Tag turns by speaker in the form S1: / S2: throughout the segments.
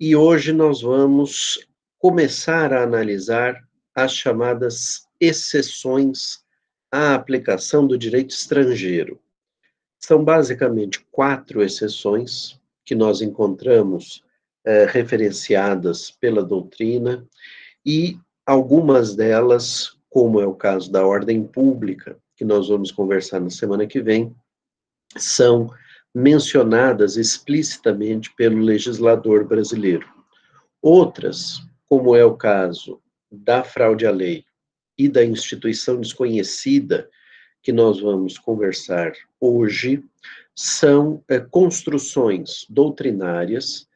S1: e hoje nós vamos começar a analisar as chamadas exceções à aplicação do direito estrangeiro. São basicamente quatro exceções que nós encontramos eh, referenciadas pela doutrina e algumas delas, como é o caso da ordem pública, que nós vamos conversar na semana que vem, são mencionadas explicitamente pelo legislador brasileiro. Outras, como é o caso da fraude à lei e da instituição desconhecida, que nós vamos conversar hoje, são é, construções doutrinárias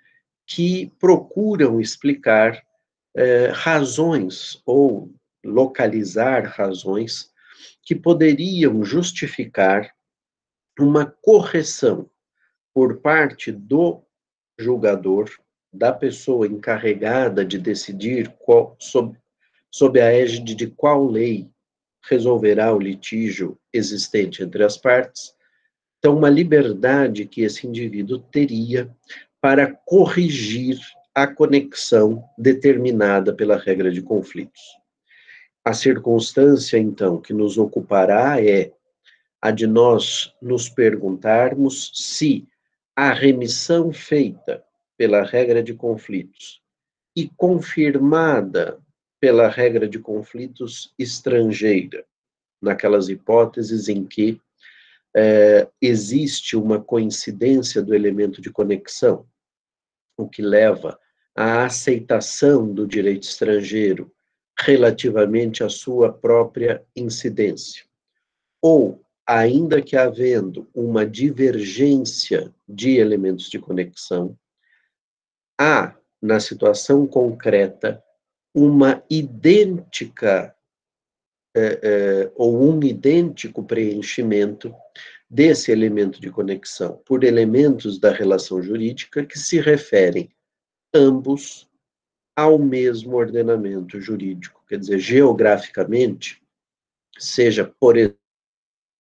S1: que procuram explicar é, razões ou localizar razões que poderiam justificar uma correção por parte do julgador, da pessoa encarregada de decidir qual, sob, sob a égide de qual lei resolverá o litígio existente entre as partes. Então, uma liberdade que esse indivíduo teria para corrigir a conexão determinada pela regra de conflitos. A circunstância, então, que nos ocupará é a de nós nos perguntarmos se a remissão feita pela regra de conflitos e confirmada pela regra de conflitos estrangeira, naquelas hipóteses em que é, existe uma coincidência do elemento de conexão, o que leva à aceitação do direito estrangeiro relativamente à sua própria incidência, ou ainda que havendo uma divergência de elementos de conexão, há, na situação concreta, uma idêntica é, é, ou um idêntico preenchimento desse elemento de conexão por elementos da relação jurídica que se referem ambos ao mesmo ordenamento jurídico, quer dizer, geograficamente, seja por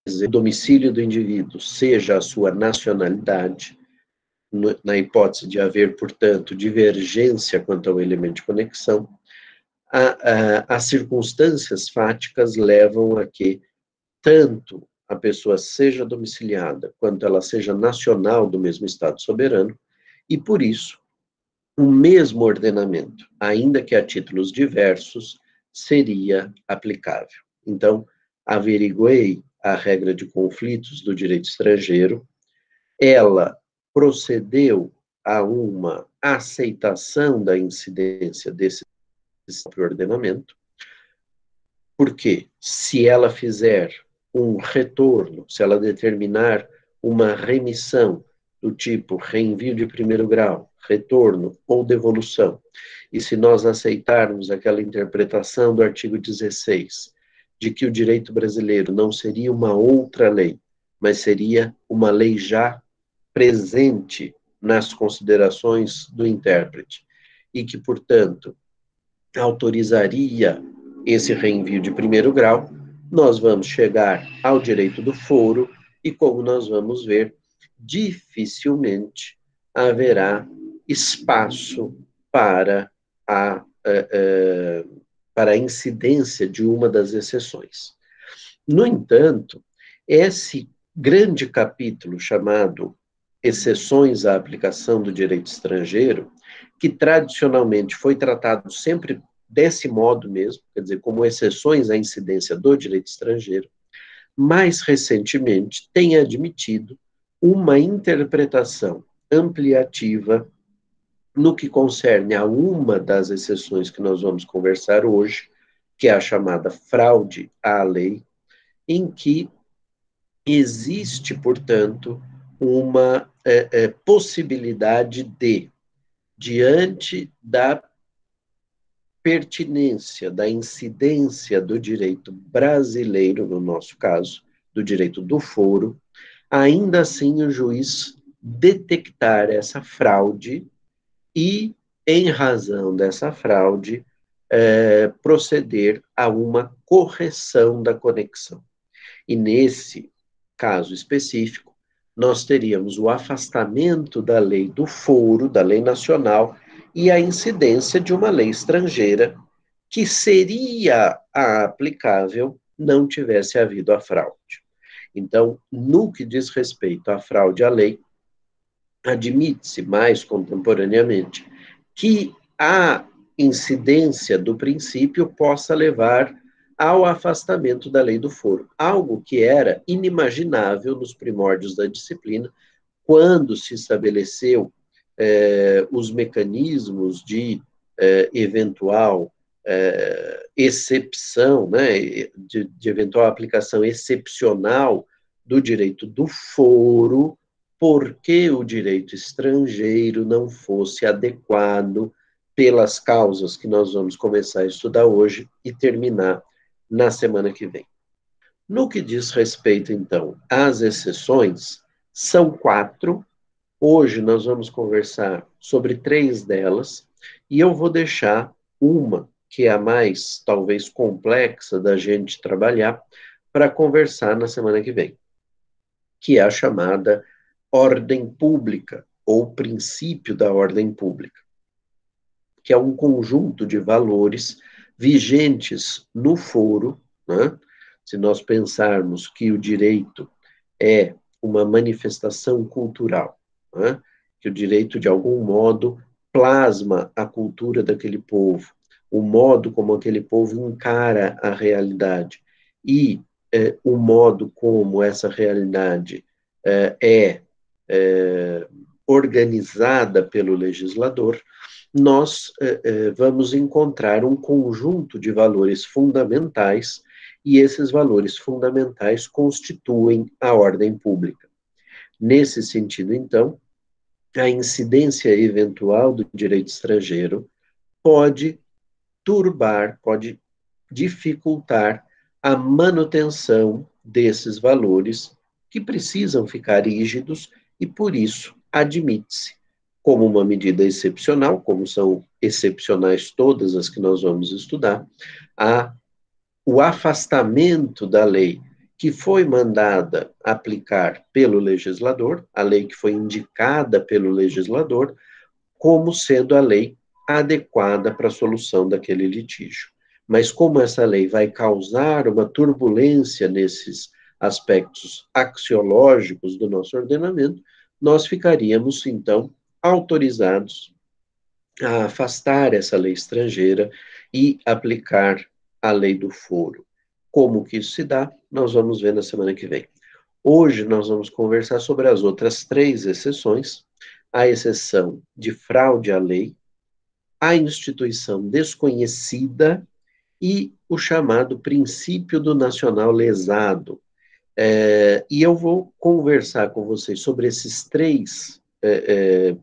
S1: o domicílio do indivíduo, seja a sua nacionalidade, na hipótese de haver, portanto, divergência quanto ao elemento de conexão, a, a, as circunstâncias fáticas levam a que tanto a pessoa seja domiciliada quanto ela seja nacional do mesmo Estado soberano, e por isso o mesmo ordenamento, ainda que a títulos diversos, seria aplicável. Então, averiguei a regra de conflitos do direito estrangeiro, ela procedeu a uma aceitação da incidência desse ordenamento, porque se ela fizer um retorno, se ela determinar uma remissão do tipo reenvio de primeiro grau, retorno ou devolução, e se nós aceitarmos aquela interpretação do artigo 16, de que o direito brasileiro não seria uma outra lei, mas seria uma lei já presente nas considerações do intérprete, e que, portanto, autorizaria esse reenvio de primeiro grau, nós vamos chegar ao direito do foro, e como nós vamos ver, dificilmente haverá espaço para a, a, a para a incidência de uma das exceções. No entanto, esse grande capítulo chamado Exceções à aplicação do direito estrangeiro, que tradicionalmente foi tratado sempre desse modo mesmo, quer dizer, como exceções à incidência do direito estrangeiro, mais recentemente tem admitido uma interpretação ampliativa no que concerne a uma das exceções que nós vamos conversar hoje, que é a chamada fraude à lei, em que existe, portanto, uma é, é, possibilidade de, diante da pertinência, da incidência do direito brasileiro, no nosso caso, do direito do foro, ainda assim o juiz detectar essa fraude e, em razão dessa fraude, é, proceder a uma correção da conexão. E nesse caso específico, nós teríamos o afastamento da lei do foro, da lei nacional, e a incidência de uma lei estrangeira que seria a aplicável não tivesse havido a fraude. Então, no que diz respeito à fraude à lei, admite-se mais contemporaneamente que a incidência do princípio possa levar ao afastamento da lei do foro, algo que era inimaginável nos primórdios da disciplina, quando se estabeleceu eh, os mecanismos de eh, eventual eh, excepção, né, de, de eventual aplicação excepcional do direito do foro, porque o direito estrangeiro não fosse adequado pelas causas que nós vamos começar a estudar hoje e terminar na semana que vem. No que diz respeito, então, às exceções, são quatro. Hoje nós vamos conversar sobre três delas, e eu vou deixar uma, que é a mais, talvez, complexa da gente trabalhar, para conversar na semana que vem, que é a chamada ordem pública, ou princípio da ordem pública que é um conjunto de valores vigentes no foro, né? se nós pensarmos que o direito é uma manifestação cultural, né? que o direito, de algum modo, plasma a cultura daquele povo, o modo como aquele povo encara a realidade e é, o modo como essa realidade é, é, é organizada pelo legislador, nós eh, eh, vamos encontrar um conjunto de valores fundamentais, e esses valores fundamentais constituem a ordem pública. Nesse sentido, então, a incidência eventual do direito estrangeiro pode turbar, pode dificultar a manutenção desses valores que precisam ficar rígidos e, por isso, admite-se como uma medida excepcional, como são excepcionais todas as que nós vamos estudar, a, o afastamento da lei que foi mandada aplicar pelo legislador, a lei que foi indicada pelo legislador, como sendo a lei adequada para a solução daquele litígio. Mas como essa lei vai causar uma turbulência nesses aspectos axiológicos do nosso ordenamento, nós ficaríamos, então, autorizados a afastar essa lei estrangeira e aplicar a lei do foro. Como que isso se dá, nós vamos ver na semana que vem. Hoje nós vamos conversar sobre as outras três exceções, a exceção de fraude à lei, a instituição desconhecida e o chamado princípio do nacional lesado. É, e eu vou conversar com vocês sobre esses três é, é,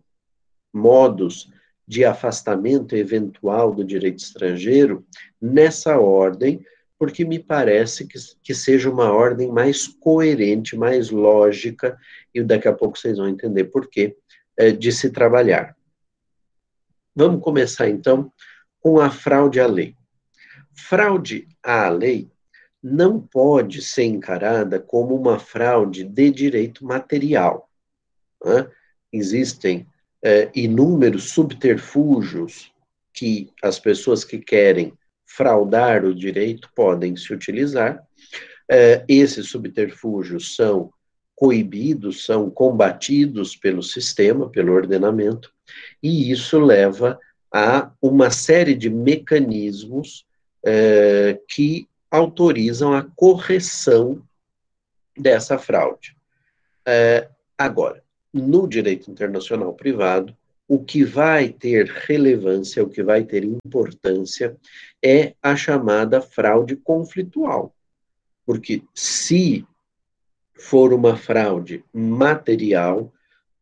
S1: modos de afastamento eventual do direito estrangeiro nessa ordem, porque me parece que, que seja uma ordem mais coerente, mais lógica, e daqui a pouco vocês vão entender por quê, é, de se trabalhar. Vamos começar então com a fraude à lei. Fraude à lei não pode ser encarada como uma fraude de direito material. Né? Existem é, inúmeros subterfúgios que as pessoas que querem fraudar o direito podem se utilizar. É, esses subterfúgios são coibidos, são combatidos pelo sistema, pelo ordenamento, e isso leva a uma série de mecanismos é, que autorizam a correção dessa fraude. É, agora, no direito internacional privado, o que vai ter relevância, o que vai ter importância é a chamada fraude conflitual. Porque se for uma fraude material,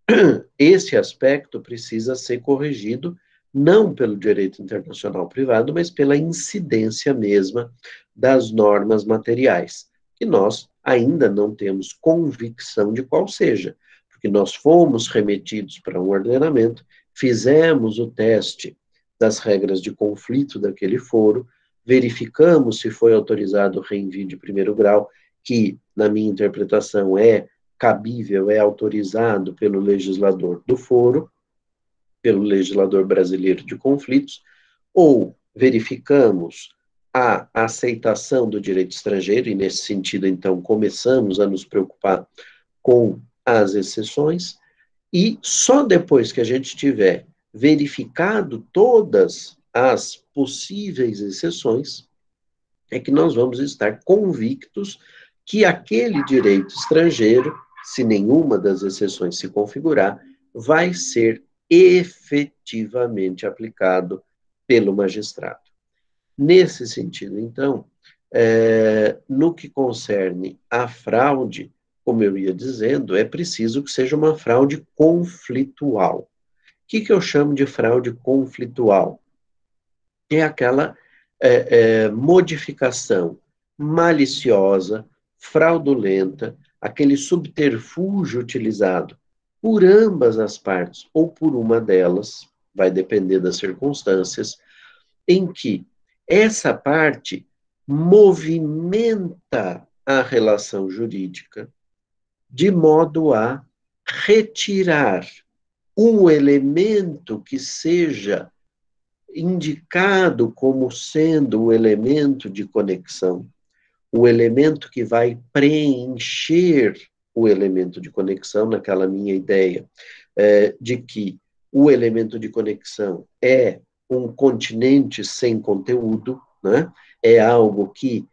S1: esse aspecto precisa ser corrigido não pelo direito internacional privado, mas pela incidência mesma das normas materiais, que nós ainda não temos convicção de qual seja porque nós fomos remetidos para um ordenamento, fizemos o teste das regras de conflito daquele foro, verificamos se foi autorizado o reenvio de primeiro grau, que, na minha interpretação, é cabível, é autorizado pelo legislador do foro, pelo legislador brasileiro de conflitos, ou verificamos a aceitação do direito estrangeiro, e nesse sentido, então, começamos a nos preocupar com as exceções, e só depois que a gente tiver verificado todas as possíveis exceções, é que nós vamos estar convictos que aquele direito estrangeiro, se nenhuma das exceções se configurar, vai ser efetivamente aplicado pelo magistrado. Nesse sentido, então, é, no que concerne a fraude, como eu ia dizendo, é preciso que seja uma fraude conflitual. O que, que eu chamo de fraude conflitual? É aquela é, é, modificação maliciosa, fraudulenta, aquele subterfúgio utilizado por ambas as partes ou por uma delas, vai depender das circunstâncias, em que essa parte movimenta a relação jurídica de modo a retirar um elemento que seja indicado como sendo o elemento de conexão, o elemento que vai preencher o elemento de conexão, naquela minha ideia é, de que o elemento de conexão é um continente sem conteúdo, né? é algo que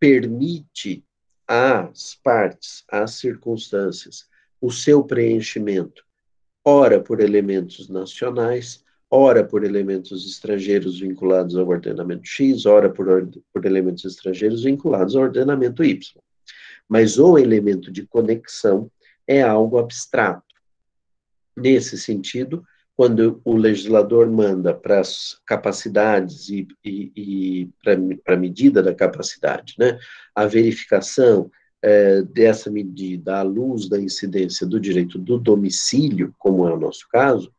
S1: permite às partes, às circunstâncias, o seu preenchimento, ora por elementos nacionais, ora por elementos estrangeiros vinculados ao ordenamento X, ora por, por elementos estrangeiros vinculados ao ordenamento Y. Mas o elemento de conexão é algo abstrato. Nesse sentido, quando o legislador manda para as capacidades e, e, e para a medida da capacidade, né, a verificação é, dessa medida à luz da incidência do direito do domicílio, como é o nosso caso,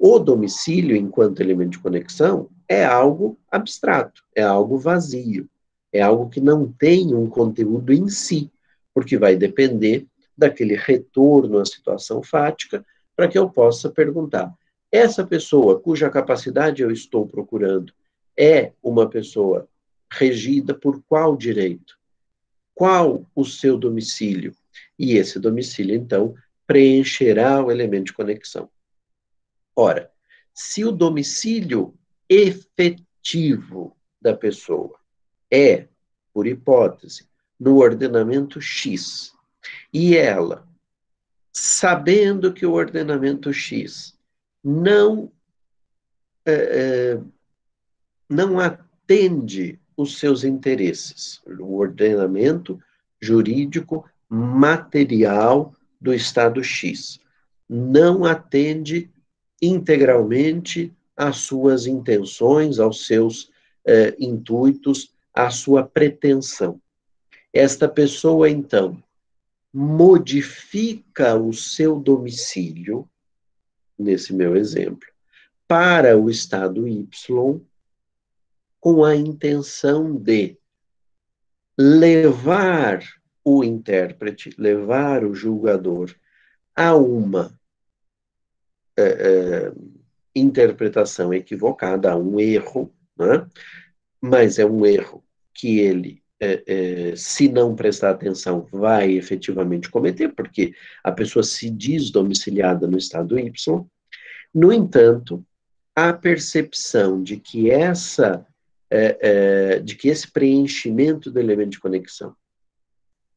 S1: o domicílio, enquanto elemento de conexão, é algo abstrato, é algo vazio, é algo que não tem um conteúdo em si, porque vai depender daquele retorno à situação fática para que eu possa perguntar: essa pessoa cuja capacidade eu estou procurando é uma pessoa regida por qual direito? Qual o seu domicílio? E esse domicílio, então, preencherá o elemento de conexão. Ora, se o domicílio efetivo da pessoa é, por hipótese, no ordenamento X, e ela, sabendo que o ordenamento X não, é, é, não atende os seus interesses, o ordenamento jurídico material do Estado X. Não atende integralmente às suas intenções, aos seus é, intuitos, à sua pretensão. Esta pessoa, então, modifica o seu domicílio nesse meu exemplo, para o estado Y, com a intenção de levar o intérprete, levar o julgador a uma é, é, interpretação equivocada, a um erro, né? mas é um erro que ele, é, é, se não prestar atenção, vai efetivamente cometer, porque a pessoa se diz domiciliada no estado Y, no entanto, a percepção de que essa é, é, de que esse preenchimento do elemento de conexão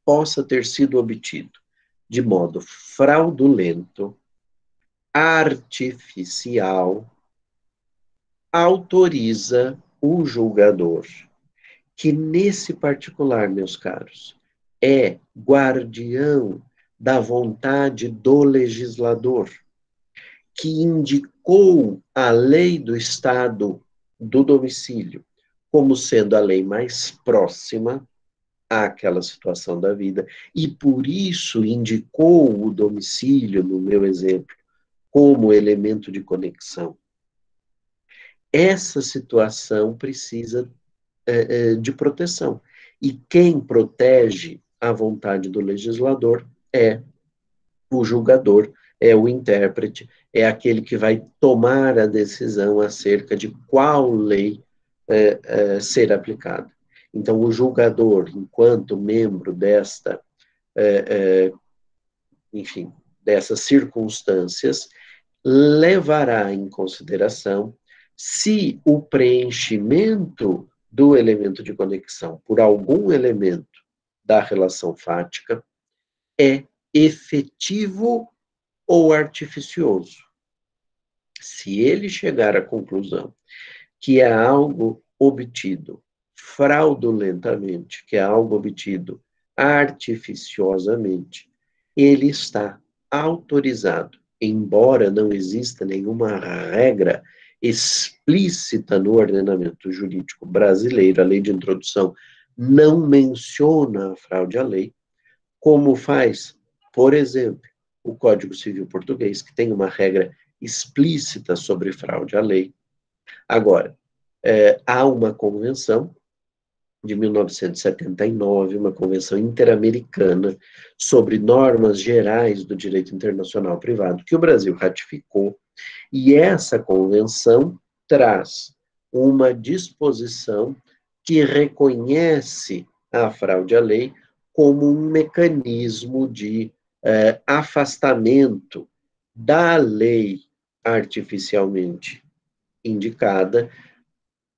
S1: possa ter sido obtido de modo fraudulento, artificial, autoriza o julgador, que nesse particular, meus caros, é guardião da vontade do legislador que indicou a lei do Estado do domicílio como sendo a lei mais próxima àquela situação da vida, e por isso indicou o domicílio, no meu exemplo, como elemento de conexão. Essa situação precisa é, é, de proteção. E quem protege a vontade do legislador é o julgador é o intérprete, é aquele que vai tomar a decisão acerca de qual lei é, é, ser aplicada. Então, o julgador, enquanto membro desta, é, é enfim, dessas circunstâncias, levará em consideração se o preenchimento do elemento de conexão por algum elemento da relação fática é efetivo ou artificioso. Se ele chegar à conclusão que é algo obtido fraudulentamente, que é algo obtido artificiosamente, ele está autorizado, embora não exista nenhuma regra explícita no ordenamento jurídico brasileiro, a lei de introdução não menciona a fraude à lei, como faz, por exemplo, o Código Civil Português, que tem uma regra explícita sobre fraude à lei. Agora, é, há uma convenção de 1979, uma convenção interamericana sobre normas gerais do direito internacional privado, que o Brasil ratificou, e essa convenção traz uma disposição que reconhece a fraude à lei como um mecanismo de eh, afastamento da lei artificialmente indicada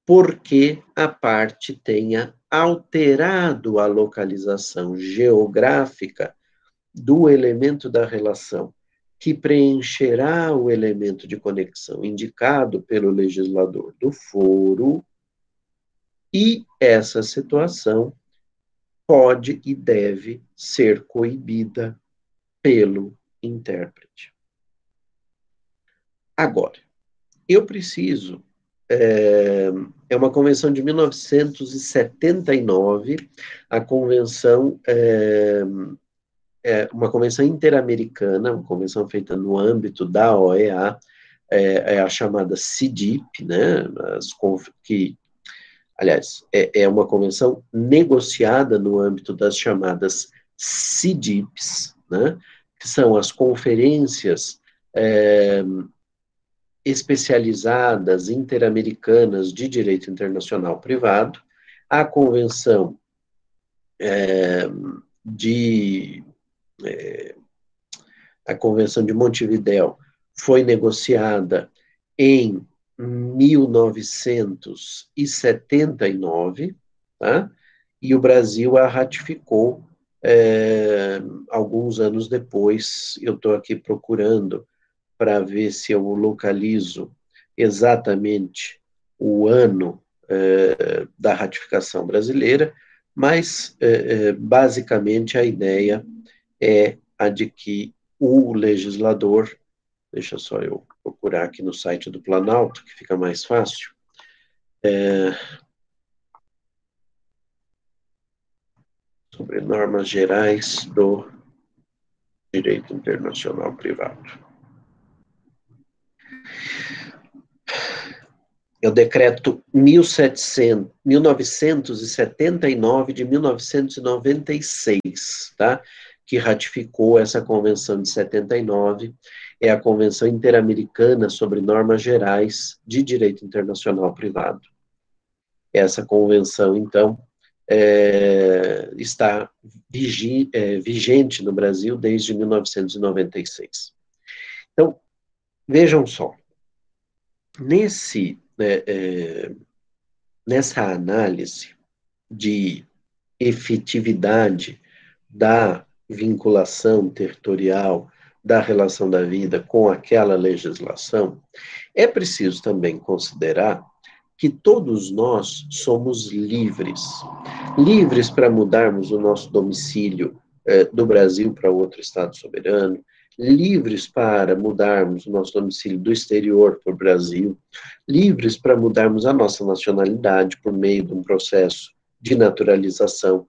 S1: porque a parte tenha alterado a localização geográfica do elemento da relação, que preencherá o elemento de conexão indicado pelo legislador do foro, e essa situação pode e deve ser coibida pelo intérprete. Agora, eu preciso é, é uma convenção de 1979, a convenção é, é uma convenção interamericana, uma convenção feita no âmbito da OEA, é, é a chamada CIDIP, né, as, que, aliás, é, é uma convenção negociada no âmbito das chamadas CIDIPs, né, que são as conferências é, especializadas interamericanas de direito internacional privado, a Convenção é, de é, a Convenção de Montevidéu foi negociada em 1979, tá? e o Brasil a ratificou é, alguns anos depois. Eu estou aqui procurando para ver se eu localizo exatamente o ano eh, da ratificação brasileira, mas eh, eh, basicamente a ideia é a de que o legislador, deixa só eu procurar aqui no site do Planalto, que fica mais fácil, é, sobre normas gerais do direito internacional privado. é o decreto 1700, 1979 de 1996, tá? Que ratificou essa convenção de 79, é a Convenção Interamericana sobre Normas Gerais de Direito Internacional Privado. Essa convenção, então, é, está vigi, é, vigente no Brasil desde 1996. Então, vejam só, nesse né, é, nessa análise de efetividade da vinculação territorial da relação da vida com aquela legislação, é preciso também considerar que todos nós somos livres. Livres para mudarmos o nosso domicílio eh, do Brasil para outro Estado soberano, livres para mudarmos o nosso domicílio do exterior para o Brasil, livres para mudarmos a nossa nacionalidade por meio de um processo de naturalização,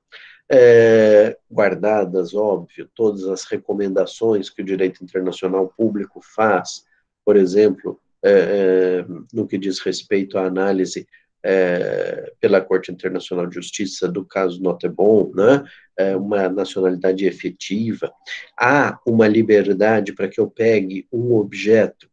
S1: é, guardadas, óbvio, todas as recomendações que o direito internacional público faz, por exemplo, é, é, no que diz respeito à análise é, pela Corte Internacional de Justiça do caso Notebon, né, é, uma nacionalidade efetiva, há uma liberdade para que eu pegue um objeto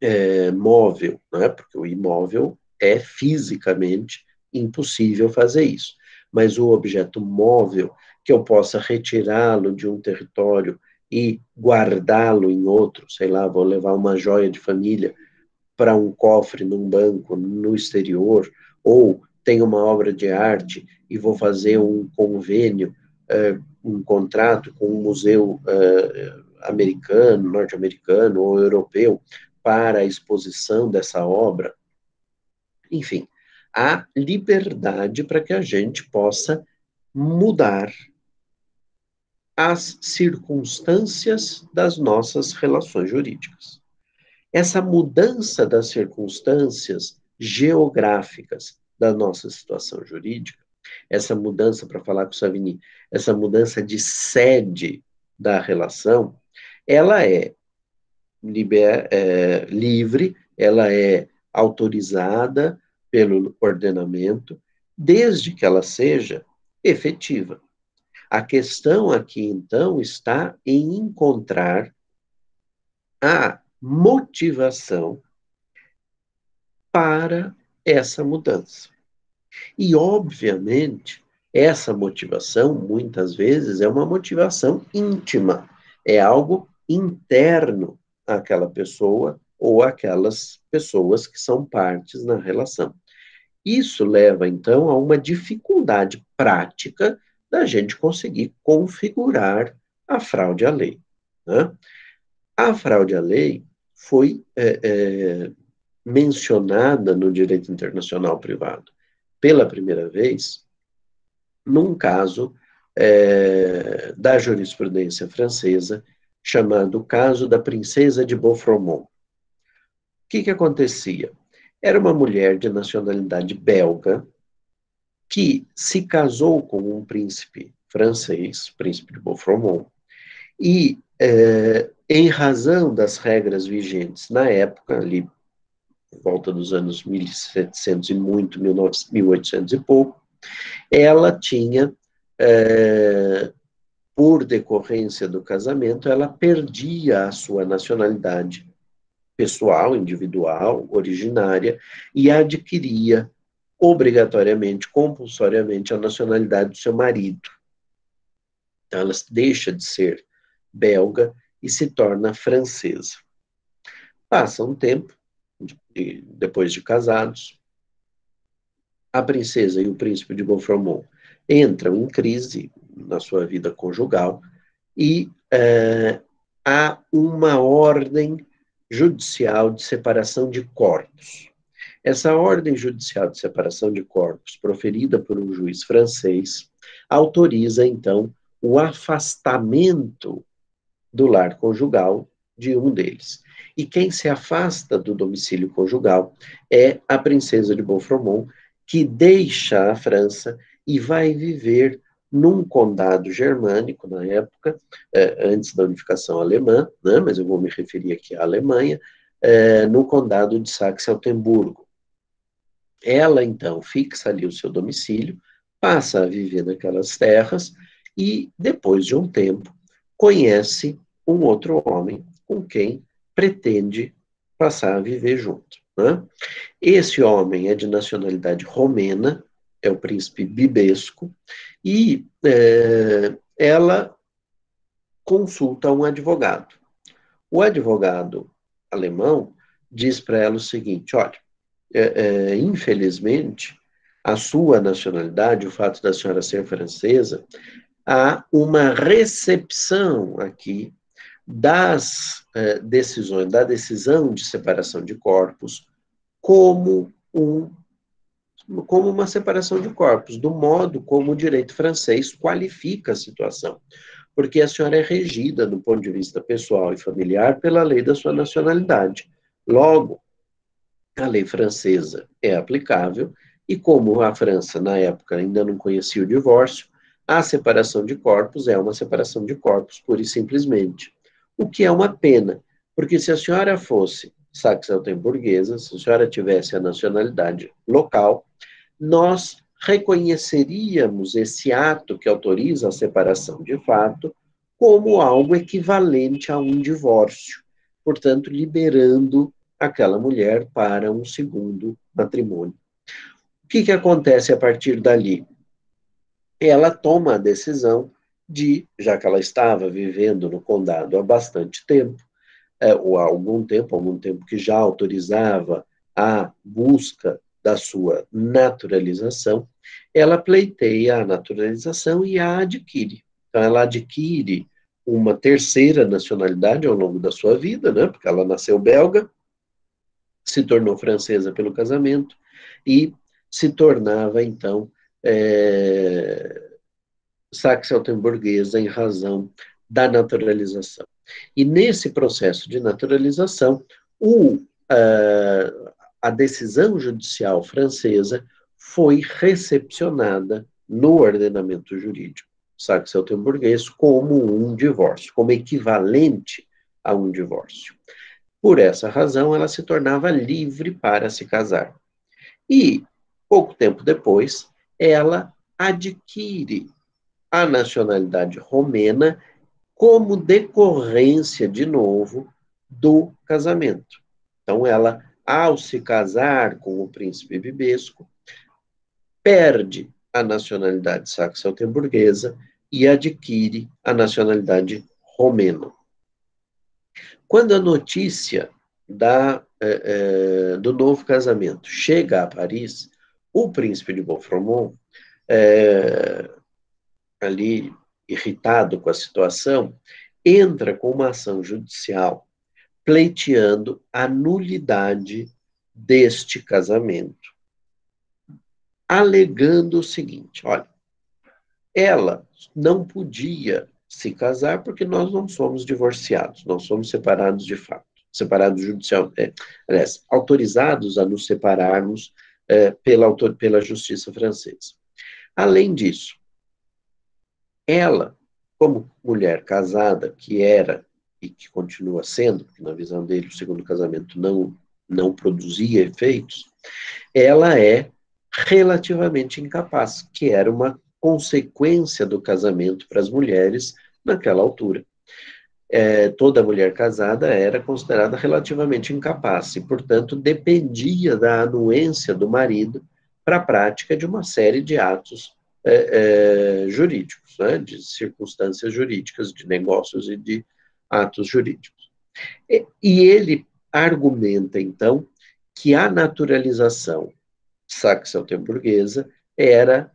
S1: é, móvel, né, porque o imóvel é fisicamente impossível fazer isso, mas o objeto móvel, que eu possa retirá-lo de um território e guardá-lo em outro, sei lá, vou levar uma joia de família para um cofre num banco no exterior, ou tenho uma obra de arte e vou fazer um convênio, uh, um contrato com um museu uh, americano, norte-americano ou europeu para a exposição dessa obra. Enfim, há liberdade para que a gente possa mudar as circunstâncias das nossas relações jurídicas. Essa mudança das circunstâncias geográficas da nossa situação jurídica, essa mudança, para falar com o Savini, essa mudança de sede da relação, ela é, liber, é livre, ela é autorizada pelo ordenamento, desde que ela seja efetiva. A questão aqui, então, está em encontrar a motivação para essa mudança. E, obviamente, essa motivação, muitas vezes, é uma motivação íntima, é algo interno àquela pessoa ou aquelas pessoas que são partes na relação. Isso leva, então, a uma dificuldade prática da gente conseguir configurar a fraude à lei. Né? A fraude à lei foi é, é, mencionada no direito internacional privado pela primeira vez num caso é, da jurisprudência francesa chamado caso da princesa de Beaufort. O que, que acontecia? Era uma mulher de nacionalidade belga que se casou com um príncipe francês, príncipe de Beaufort, e é, em razão das regras vigentes na época, ali por volta dos anos 1700 e muito, 1800 e pouco, ela tinha, é, por decorrência do casamento, ela perdia a sua nacionalidade pessoal, individual, originária, e adquiria obrigatoriamente, compulsoriamente, a nacionalidade do seu marido. Então, ela deixa de ser belga e se torna francesa. Passa um tempo, depois de casados, a princesa e o príncipe de Beaufort entram em crise na sua vida conjugal e é, há uma ordem judicial de separação de corpos. Essa ordem judicial de separação de corpos, proferida por um juiz francês, autoriza, então, o afastamento do lar conjugal de um deles. E quem se afasta do domicílio conjugal é a princesa de Beaufort, que deixa a França e vai viver num condado germânico, na época, eh, antes da unificação alemã, né, mas eu vou me referir aqui à Alemanha, eh, no condado de Saxe-Altemburgo. Ela, então, fixa ali o seu domicílio, passa a viver naquelas terras e, depois de um tempo, conhece um outro homem com quem pretende passar a viver junto. Né? Esse homem é de nacionalidade romena, é o príncipe Bibesco, e é, ela consulta um advogado. O advogado alemão diz para ela o seguinte: olha, é, é, infelizmente, a sua nacionalidade, o fato da senhora ser francesa, há uma recepção aqui das eh, decisões, da decisão de separação de corpos como um como uma separação de corpos, do modo como o direito francês qualifica a situação. Porque a senhora é regida, do ponto de vista pessoal e familiar, pela lei da sua nacionalidade. Logo, a lei francesa é aplicável, e como a França, na época, ainda não conhecia o divórcio, a separação de corpos é uma separação de corpos, pura e simplesmente. O que é uma pena, porque se a senhora fosse saxeltenburguesa, se a senhora tivesse a nacionalidade local, nós reconheceríamos esse ato que autoriza a separação de fato como algo equivalente a um divórcio, portanto, liberando aquela mulher para um segundo matrimônio. O que, que acontece a partir dali? Ela toma a decisão de, já que ela estava vivendo no condado há bastante tempo, é, ou há algum tempo, algum tempo que já autorizava a busca da sua naturalização, ela pleiteia a naturalização e a adquire. Então, ela adquire uma terceira nacionalidade ao longo da sua vida, né, porque ela nasceu belga, se tornou francesa pelo casamento e se tornava, então, é, saxe-altenburguesa em razão da naturalização. E nesse processo de naturalização, o, uh, a decisão judicial francesa foi recepcionada no ordenamento jurídico saxe-altenburguês como um divórcio, como equivalente a um divórcio. Por essa razão, ela se tornava livre para se casar. E, pouco tempo depois, ela adquire a nacionalidade romena como decorrência, de novo, do casamento. Então, ela, ao se casar com o príncipe bibesco, perde a nacionalidade saxo-altemburguesa e adquire a nacionalidade romena. Quando a notícia da, eh, eh, do novo casamento chega a Paris, o príncipe de Beaufort, eh, ali irritado com a situação, entra com uma ação judicial pleiteando a nulidade deste casamento, alegando o seguinte: olha, ela não podia se casar porque nós não somos divorciados, nós somos separados de fato, separados judicial, é, aliás, autorizados a nos separarmos é, pela, pela justiça francesa. Além disso, ela, como mulher casada, que era e que continua sendo, porque na visão dele o segundo casamento não, não produzia efeitos, ela é relativamente incapaz, que era uma consequência do casamento para as mulheres naquela altura. É, toda mulher casada era considerada relativamente incapaz e, portanto, dependia da anuência do marido para a prática de uma série de atos é, é, jurídicos, né, de circunstâncias jurídicas, de negócios e de atos jurídicos. E, e ele argumenta, então, que a naturalização saxo-altemburguesa era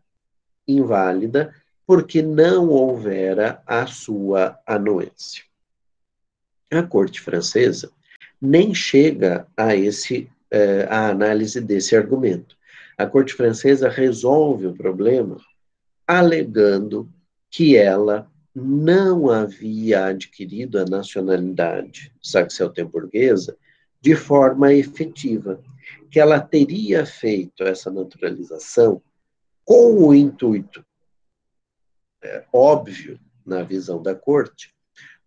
S1: inválida porque não houvera a sua anuência. A corte francesa nem chega a esse eh, a análise desse argumento. A corte francesa resolve o problema alegando que ela não havia adquirido a nacionalidade saxo-altemburguesa de forma efetiva, que ela teria feito essa naturalização com o intuito, é, óbvio, na visão da corte,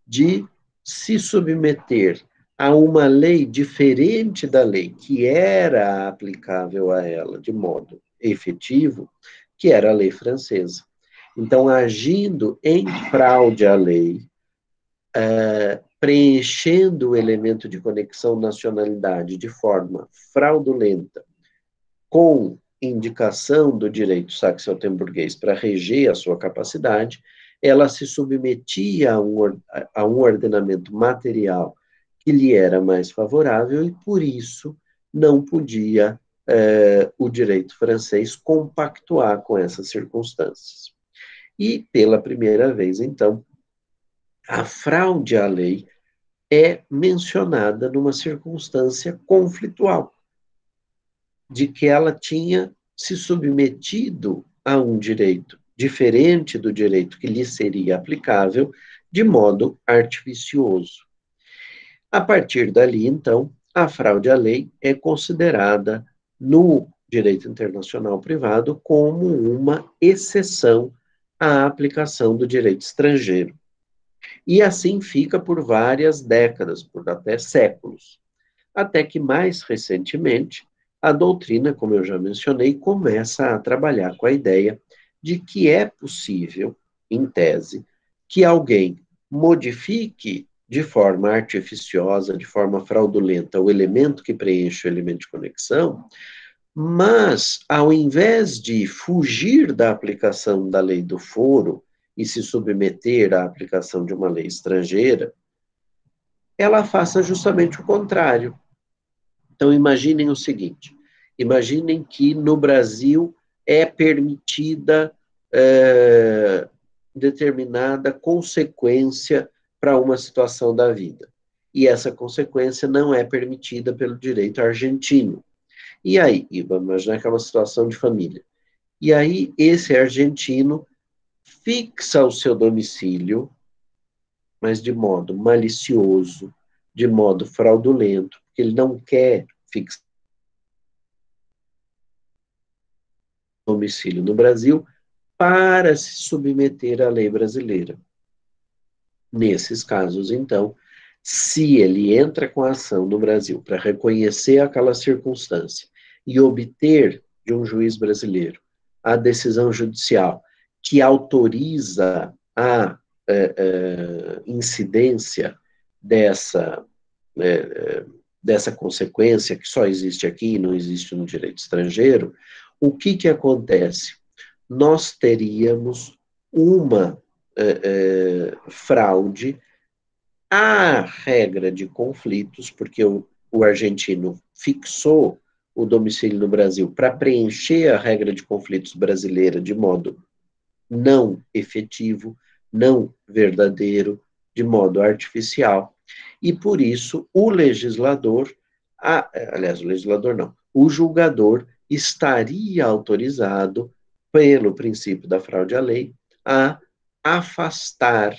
S1: de se submeter a uma lei diferente da lei que era aplicável a ela de modo efetivo, que era a lei francesa. Então, agindo em fraude à lei, uh, preenchendo o elemento de conexão nacionalidade de forma fraudulenta, com indicação do direito saxo-altemburguês para reger a sua capacidade, ela se submetia a um, a um ordenamento material que lhe era mais favorável e, por isso, não podia eh, o direito francês compactuar com essas circunstâncias. E, pela primeira vez, então, a fraude à lei é mencionada numa circunstância conflitual, de que ela tinha se submetido a um direito diferente do direito que lhe seria aplicável, de modo artificioso. A partir dali, então, a fraude à lei é considerada no direito internacional privado como uma exceção à aplicação do direito estrangeiro. E assim fica por várias décadas, por até séculos. Até que mais recentemente, a doutrina, como eu já mencionei, começa a trabalhar com a ideia de que é possível, em tese, que alguém modifique de forma artificiosa, de forma fraudulenta, o elemento que preenche o elemento de conexão, mas, ao invés de fugir da aplicação da lei do foro e se submeter à aplicação de uma lei estrangeira, ela faça justamente o contrário. Então, imaginem o seguinte: imaginem que no Brasil é permitida é, determinada consequência para uma situação da vida. E essa consequência não é permitida pelo direito argentino. E aí, vamos imaginar que é uma situação de família. E aí, esse argentino fixa o seu domicílio, mas de modo malicioso, de modo fraudulento, porque ele não quer fixar o domicílio no Brasil para se submeter à lei brasileira. Nesses casos, então, se ele entra com a ação no Brasil para reconhecer aquela circunstância e obter de um juiz brasileiro a decisão judicial que autoriza a é, é, incidência dessa, é, dessa consequência que só existe aqui e não existe no direito estrangeiro, o que, que acontece? Nós teríamos uma fraude à regra de conflitos, porque o, o argentino fixou o domicílio no Brasil para preencher a regra de conflitos brasileira de modo não efetivo, não verdadeiro, de modo artificial. E por isso o legislador, a, aliás, o legislador não, o julgador estaria autorizado, pelo princípio da fraude à lei, a afastar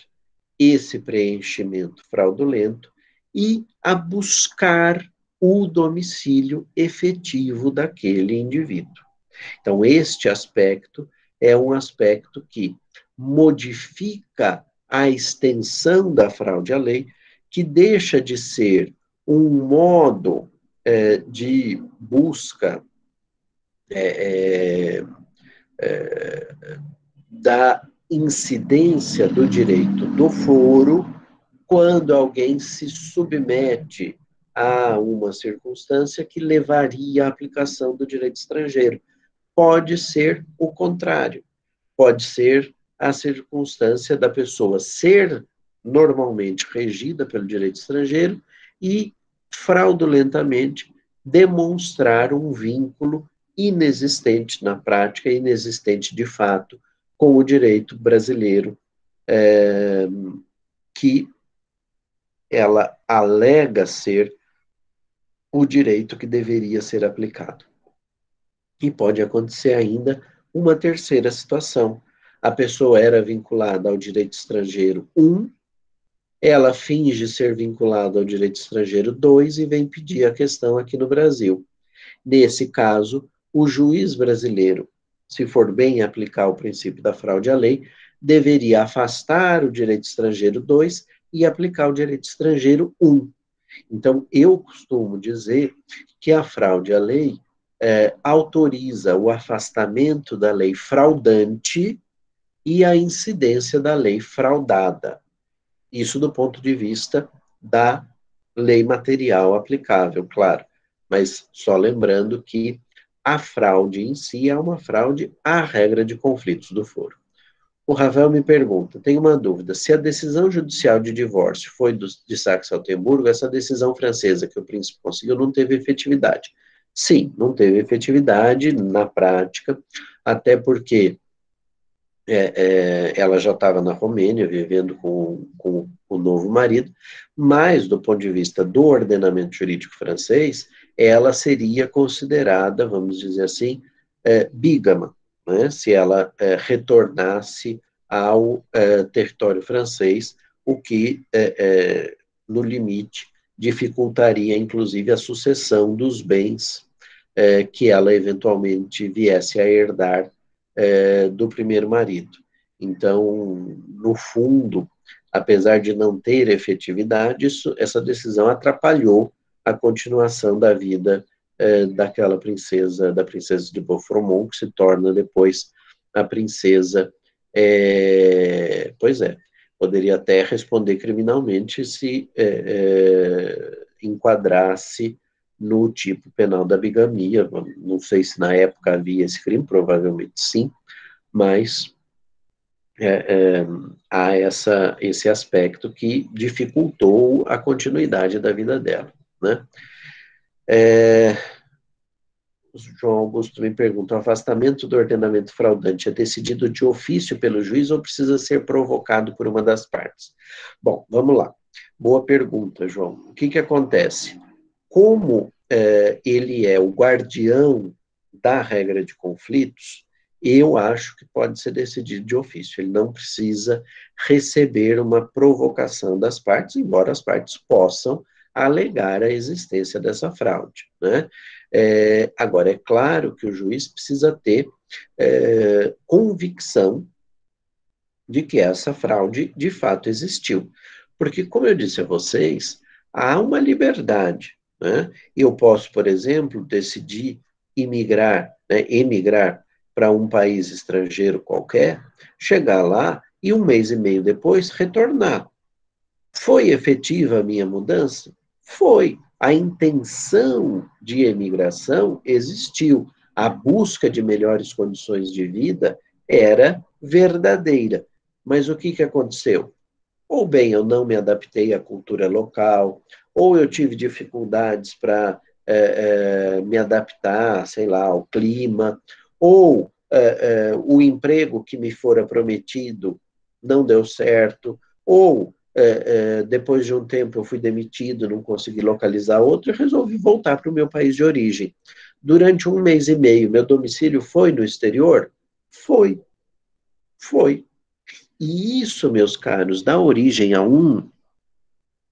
S1: esse preenchimento fraudulento e a buscar o domicílio efetivo daquele indivíduo. Então, este aspecto é um aspecto que modifica a extensão da fraude à lei, que deixa de ser um modo é, de busca é, é, é da incidência do direito do foro quando alguém se submete a uma circunstância que levaria à aplicação do direito estrangeiro. Pode ser o contrário. Pode ser a circunstância da pessoa ser normalmente regida pelo direito estrangeiro e fraudulentamente demonstrar um vínculo inexistente na prática, inexistente de fato, com o direito brasileiro, é, que ela alega ser o direito que deveria ser aplicado. E pode acontecer ainda uma terceira situação. A pessoa era vinculada ao direito estrangeiro 1, um, ela finge ser vinculada ao direito estrangeiro 2 e vem pedir a questão aqui no Brasil. Nesse caso, o juiz brasileiro, se for bem aplicar o princípio da fraude à lei, deveria afastar o direito estrangeiro 2 e aplicar o direito estrangeiro 1. Um. Então, eu costumo dizer que a fraude à lei é, autoriza o afastamento da lei fraudante e a incidência da lei fraudada. Isso do ponto de vista da lei material aplicável, claro. Mas só lembrando que a fraude em si é uma fraude à regra de conflitos do foro. O Ravel me pergunta: tenho uma dúvida. Se a decisão judicial de divórcio foi do, de Saxe-Altemburgo, essa decisão francesa que o príncipe conseguiu não teve efetividade. Sim, não teve efetividade na prática, até porque é, é, ela já estava na Romênia, vivendo com, com o novo marido, mas, do ponto de vista do ordenamento jurídico francês, ela seria considerada, vamos dizer assim, é, bígama, né, se ela é, retornasse ao é, território francês, o que, é, é, no limite, dificultaria, inclusive, a sucessão dos bens é, que ela eventualmente viesse a herdar do primeiro marido. Então, no fundo, apesar de não ter efetividade, isso, essa decisão atrapalhou a continuação da vida é, daquela princesa, da princesa de Beaufort, que se torna depois a princesa. É, pois é, poderia até responder criminalmente se é, enquadrasse no tipo penal da bigamia. Não sei se na época havia esse crime, provavelmente sim, mas é, é, há essa, esse aspecto que dificultou a continuidade da vida dela, né? É, João Augusto me pergunta: o afastamento do ordenamento fraudante é decidido de ofício pelo juiz ou precisa ser provocado por uma das partes? Bom, vamos lá. Boa pergunta, João. O que, que acontece? Como é, ele é o guardião da regra de conflitos, eu acho que pode ser decidido de ofício. Ele não precisa receber uma provocação das partes, embora as partes possam alegar a existência dessa fraude. Né? É, agora, é claro que o juiz precisa ter é, convicção de que essa fraude de fato existiu. Porque, como eu disse a vocês, há uma liberdade. Né? Eu posso, por exemplo, decidir imigrar, né, emigrar para um país estrangeiro qualquer, chegar lá e um mês e meio depois retornar. Foi efetiva a minha mudança? Foi. A intenção de emigração existiu. A busca de melhores condições de vida era verdadeira. Mas o que, que aconteceu? Ou bem, eu não me adaptei à cultura local, ou eu tive dificuldades para é, é, me adaptar, sei lá, ao clima, ou é, o emprego que me fora prometido não deu certo, ou é, é, depois de um tempo eu fui demitido, não consegui localizar outro, e resolvi voltar para o meu país de origem. Durante um mês e meio, meu domicílio foi no exterior? Foi. Foi. E isso, meus caros, dá origem a um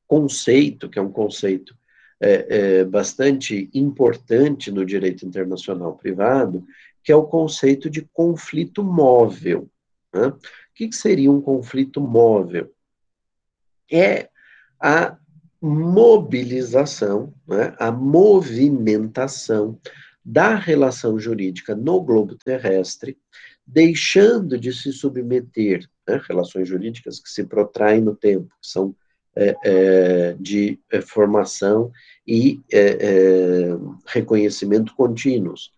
S1: conceito, que é um conceito é, é, bastante importante no direito internacional privado, que é o conceito de conflito móvel. Né? O que, que seria um conflito móvel? É a mobilização, né, a movimentação da relação jurídica no globo terrestre, deixando de se submeter né, relações jurídicas que se protraem no tempo, que são é, é, de é, formação e é, é, reconhecimento contínuos.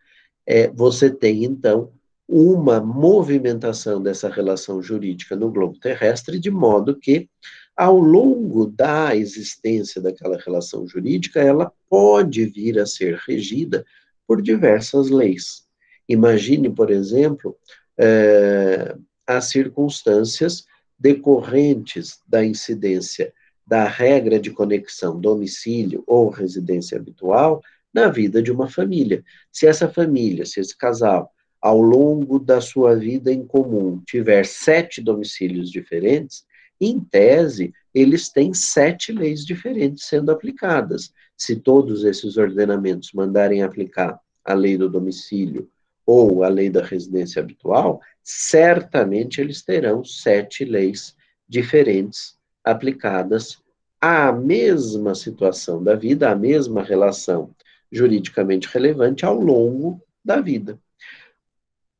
S1: É, você tem, então, uma movimentação dessa relação jurídica no globo terrestre, de modo que ao longo da existência daquela relação jurídica, ela pode vir a ser regida por diversas leis. Imagine, por exemplo, é, as circunstâncias decorrentes da incidência da regra de conexão domicílio ou residência habitual na vida de uma família. Se essa família, se esse casal, ao longo da sua vida em comum, tiver sete domicílios diferentes, em tese, eles têm sete leis diferentes sendo aplicadas. Se todos esses ordenamentos mandarem aplicar a lei do domicílio ou a lei da residência habitual, certamente eles terão sete leis diferentes aplicadas à mesma situação da vida, à mesma relação juridicamente relevante ao longo da vida.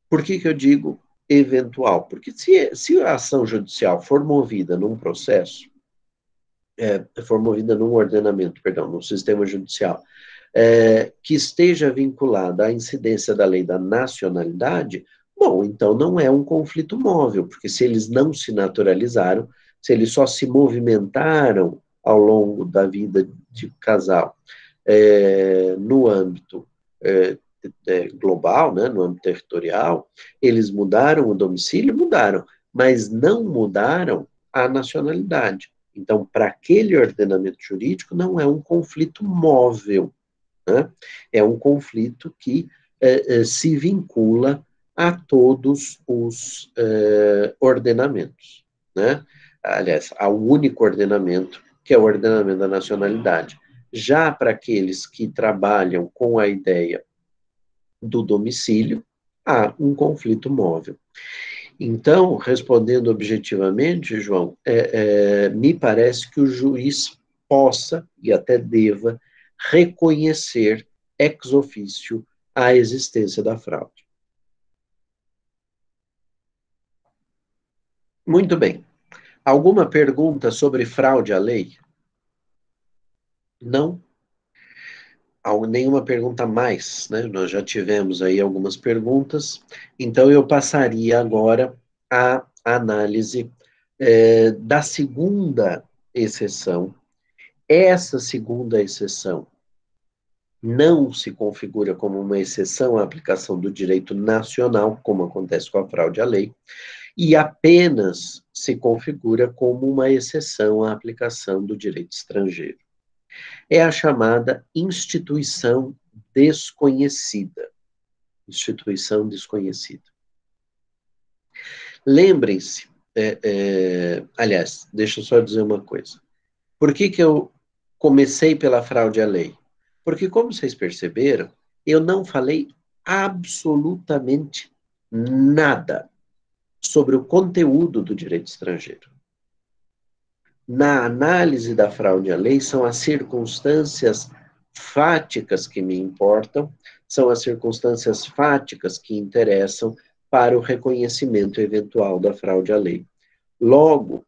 S1: Por que, que eu digo eventual. Porque se, se a ação judicial for movida num processo, é, for movida num ordenamento, perdão, num sistema judicial, é, que esteja vinculada à incidência da lei da nacionalidade, bom, então não é um conflito móvel, porque se eles não se naturalizaram, se eles só se movimentaram ao longo da vida de casal é, no âmbito é, global, né, no âmbito territorial, eles mudaram o domicílio, mudaram, mas não mudaram a nacionalidade. Então, para aquele ordenamento jurídico, não é um conflito móvel, né? é um conflito que é, é, se vincula a todos os é, ordenamentos. Né? Aliás, ao único ordenamento, que é o ordenamento da nacionalidade. Já para aqueles que trabalham com a ideia do domicílio há um conflito móvel. Então, respondendo objetivamente, João, é, é, me parece que o juiz possa e até deva reconhecer ex officio a existência da fraude. Muito bem. Alguma pergunta sobre fraude à lei? Não? Nenhuma pergunta mais, né? Nós já tivemos aí algumas perguntas, então eu passaria agora à análise é, da segunda exceção. Essa segunda exceção não se configura como uma exceção à aplicação do direito nacional, como acontece com a fraude à lei, e apenas se configura como uma exceção à aplicação do direito estrangeiro. É a chamada instituição desconhecida. Instituição desconhecida. Lembrem-se, é, é, aliás, deixa eu só dizer uma coisa. Por que, que eu comecei pela fraude à lei? Porque, como vocês perceberam, eu não falei absolutamente nada sobre o conteúdo do direito estrangeiro. Na análise da fraude à lei, são as circunstâncias fáticas que me importam, são as circunstâncias fáticas que interessam para o reconhecimento eventual da fraude à lei. Logo,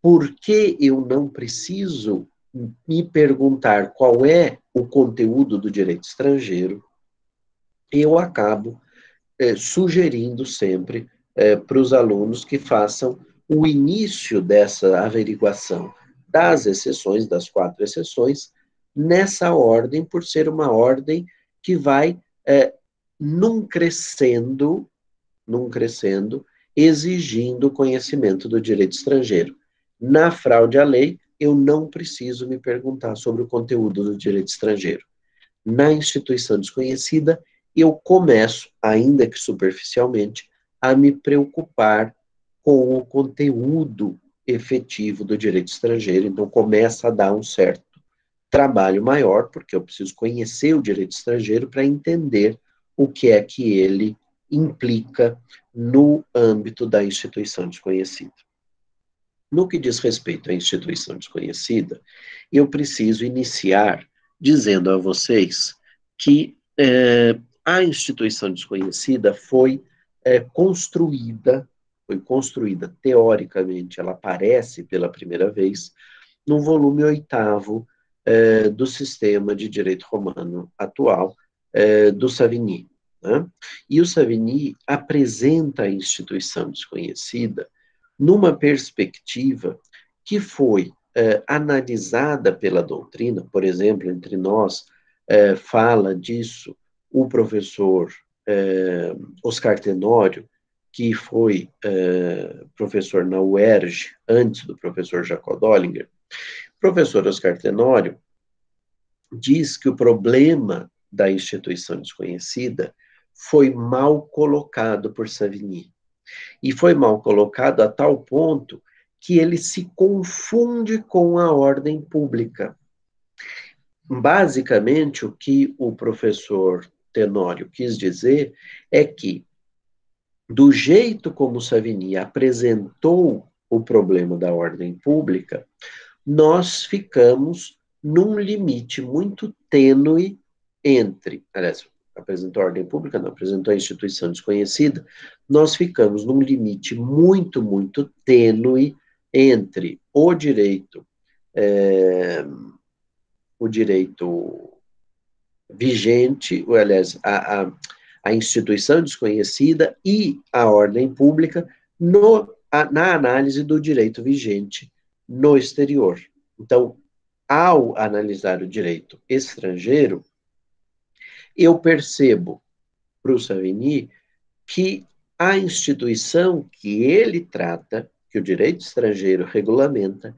S1: por que eu não preciso me perguntar qual é o conteúdo do direito estrangeiro, eu acabo é, sugerindo sempre é, para os alunos que façam o início dessa averiguação das exceções, das quatro exceções, nessa ordem, por ser uma ordem que vai é, num crescendo, num crescendo, exigindo conhecimento do direito estrangeiro. Na fraude à lei, eu não preciso me perguntar sobre o conteúdo do direito estrangeiro. Na instituição desconhecida, eu começo, ainda que superficialmente, a me preocupar com o conteúdo efetivo do direito estrangeiro, então começa a dar um certo trabalho maior, porque eu preciso conhecer o direito estrangeiro para entender o que é que ele implica no âmbito da instituição desconhecida. No que diz respeito à instituição desconhecida, eu preciso iniciar dizendo a vocês que é, a instituição desconhecida foi é, construída, foi construída teoricamente, ela aparece pela primeira vez no volume oitavo é, do sistema de direito romano atual, é, do Savigny. Né? E o Savigny apresenta a instituição desconhecida numa perspectiva que foi é, analisada pela doutrina, por exemplo, entre nós, é, fala disso o professor é, Oscar Tenório, que foi é, professor na UERJ, antes do professor Jacob Dollinger, o professor Oscar Tenório diz que o problema da instituição desconhecida foi mal colocado por Savigny. E foi mal colocado a tal ponto que ele se confunde com a ordem pública. Basicamente, o que o professor Tenório quis dizer é que, do jeito como Savigny apresentou o problema da ordem pública, nós ficamos num limite muito tênue entre, aliás, apresentou a ordem pública, não, apresentou a instituição desconhecida, nós ficamos num limite muito, muito tênue entre o direito, é, o direito vigente, ou, aliás, a, a, a, instituição desconhecida e a ordem pública no, a, na análise do direito vigente no exterior. Então, ao analisar o direito estrangeiro, eu percebo para o Savigny que a instituição que ele trata, que o direito estrangeiro regulamenta,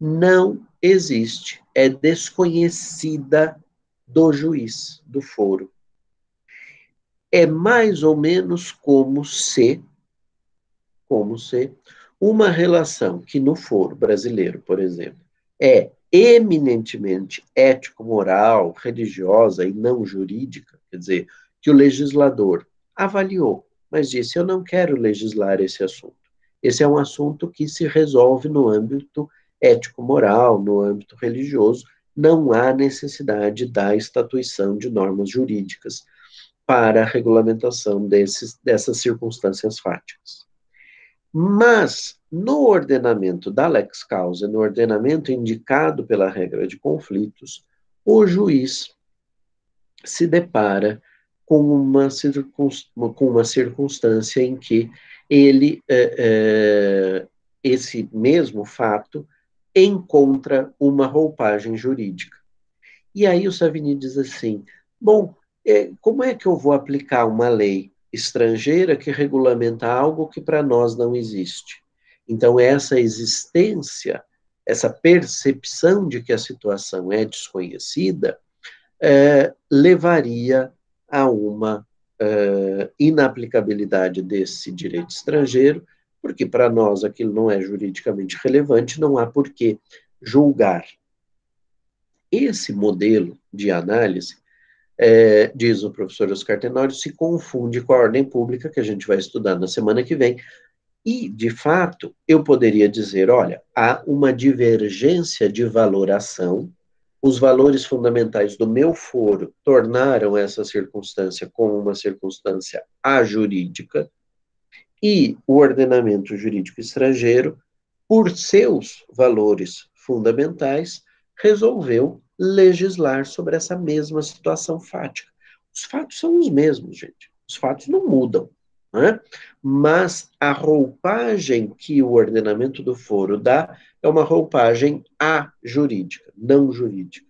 S1: não existe, é desconhecida do juiz, do foro. É mais ou menos como se, como se uma relação que no foro brasileiro, por exemplo, é eminentemente ético-moral, religiosa e não jurídica, quer dizer, que o legislador avaliou, mas disse: eu não quero legislar esse assunto. Esse é um assunto que se resolve no âmbito ético-moral, no âmbito religioso, não há necessidade da estatuição de normas jurídicas para a regulamentação desses, dessas circunstâncias fáticas. Mas, no ordenamento da lex causa, no ordenamento indicado pela regra de conflitos, o juiz se depara com uma, com uma circunstância em que ele, é, é, esse mesmo fato, encontra uma roupagem jurídica. E aí o Savini diz assim: bom, é, como é que eu vou aplicar uma lei estrangeira que regulamenta algo que para nós não existe? Então, essa existência, essa percepção de que a situação é desconhecida, é, levaria a uma é, inaplicabilidade desse direito estrangeiro, porque para nós aquilo não é juridicamente relevante, não há por que julgar. Esse modelo de análise, é, diz o professor Oscar Tenório, se confunde com a ordem pública, que a gente vai estudar na semana que vem, e, de fato, eu poderia dizer: olha, há uma divergência de valoração, os valores fundamentais do meu foro tornaram essa circunstância como uma circunstância ajurídica, e o ordenamento jurídico estrangeiro, por seus valores fundamentais, resolveu legislar sobre essa mesma situação fática. Os fatos são os mesmos, gente. Os fatos não mudam. Né? Mas a roupagem que o ordenamento do foro dá é uma roupagem ajurídica, não jurídica.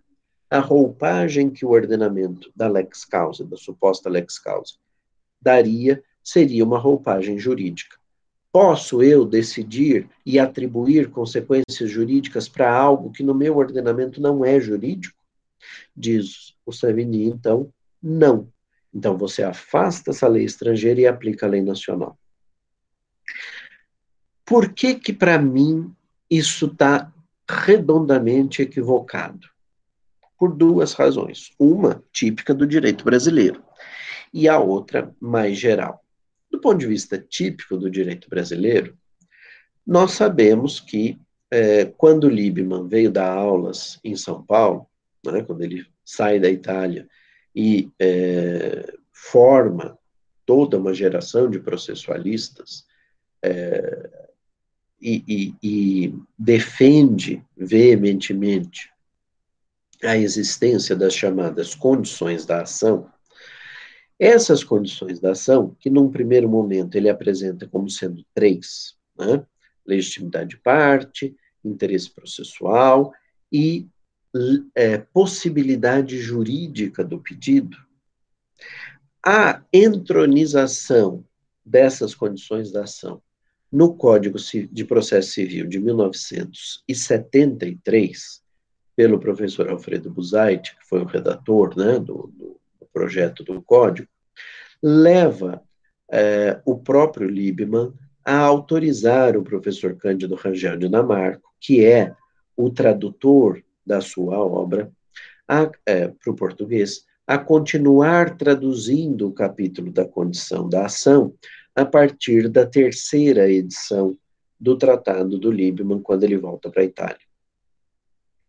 S1: A roupagem que o ordenamento da lex causa, da suposta lex causa, daria seria uma roupagem jurídica. Posso eu decidir e atribuir consequências jurídicas para algo que no meu ordenamento não é jurídico? Diz o Savini, então, não. Então você afasta essa lei estrangeira e aplica a lei nacional. Por que que para mim isso está redondamente equivocado? Por duas razões. Uma típica do direito brasileiro e a outra mais geral. Do ponto de vista típico do direito brasileiro, nós sabemos que é, quando Liebman veio dar aulas em São Paulo, né, quando ele sai da Itália e é, forma toda uma geração de processualistas é, e, e, e defende veementemente a existência das chamadas condições da ação, essas condições da ação, que num primeiro momento ele apresenta como sendo três, né? legitimidade de parte, interesse processual e é, possibilidade jurídica do pedido, a entronização dessas condições da ação no Código de Processo Civil de 1973, pelo professor Alfredo Buzait, que foi o redator né, do, do projeto do código, leva é, o próprio Liebman a autorizar o professor Cândido Rangel de Namarco, que é o tradutor da sua obra, é, para o português, a continuar traduzindo o capítulo da condição da ação a partir da terceira edição do Tratado do Liebman, quando ele volta para a Itália.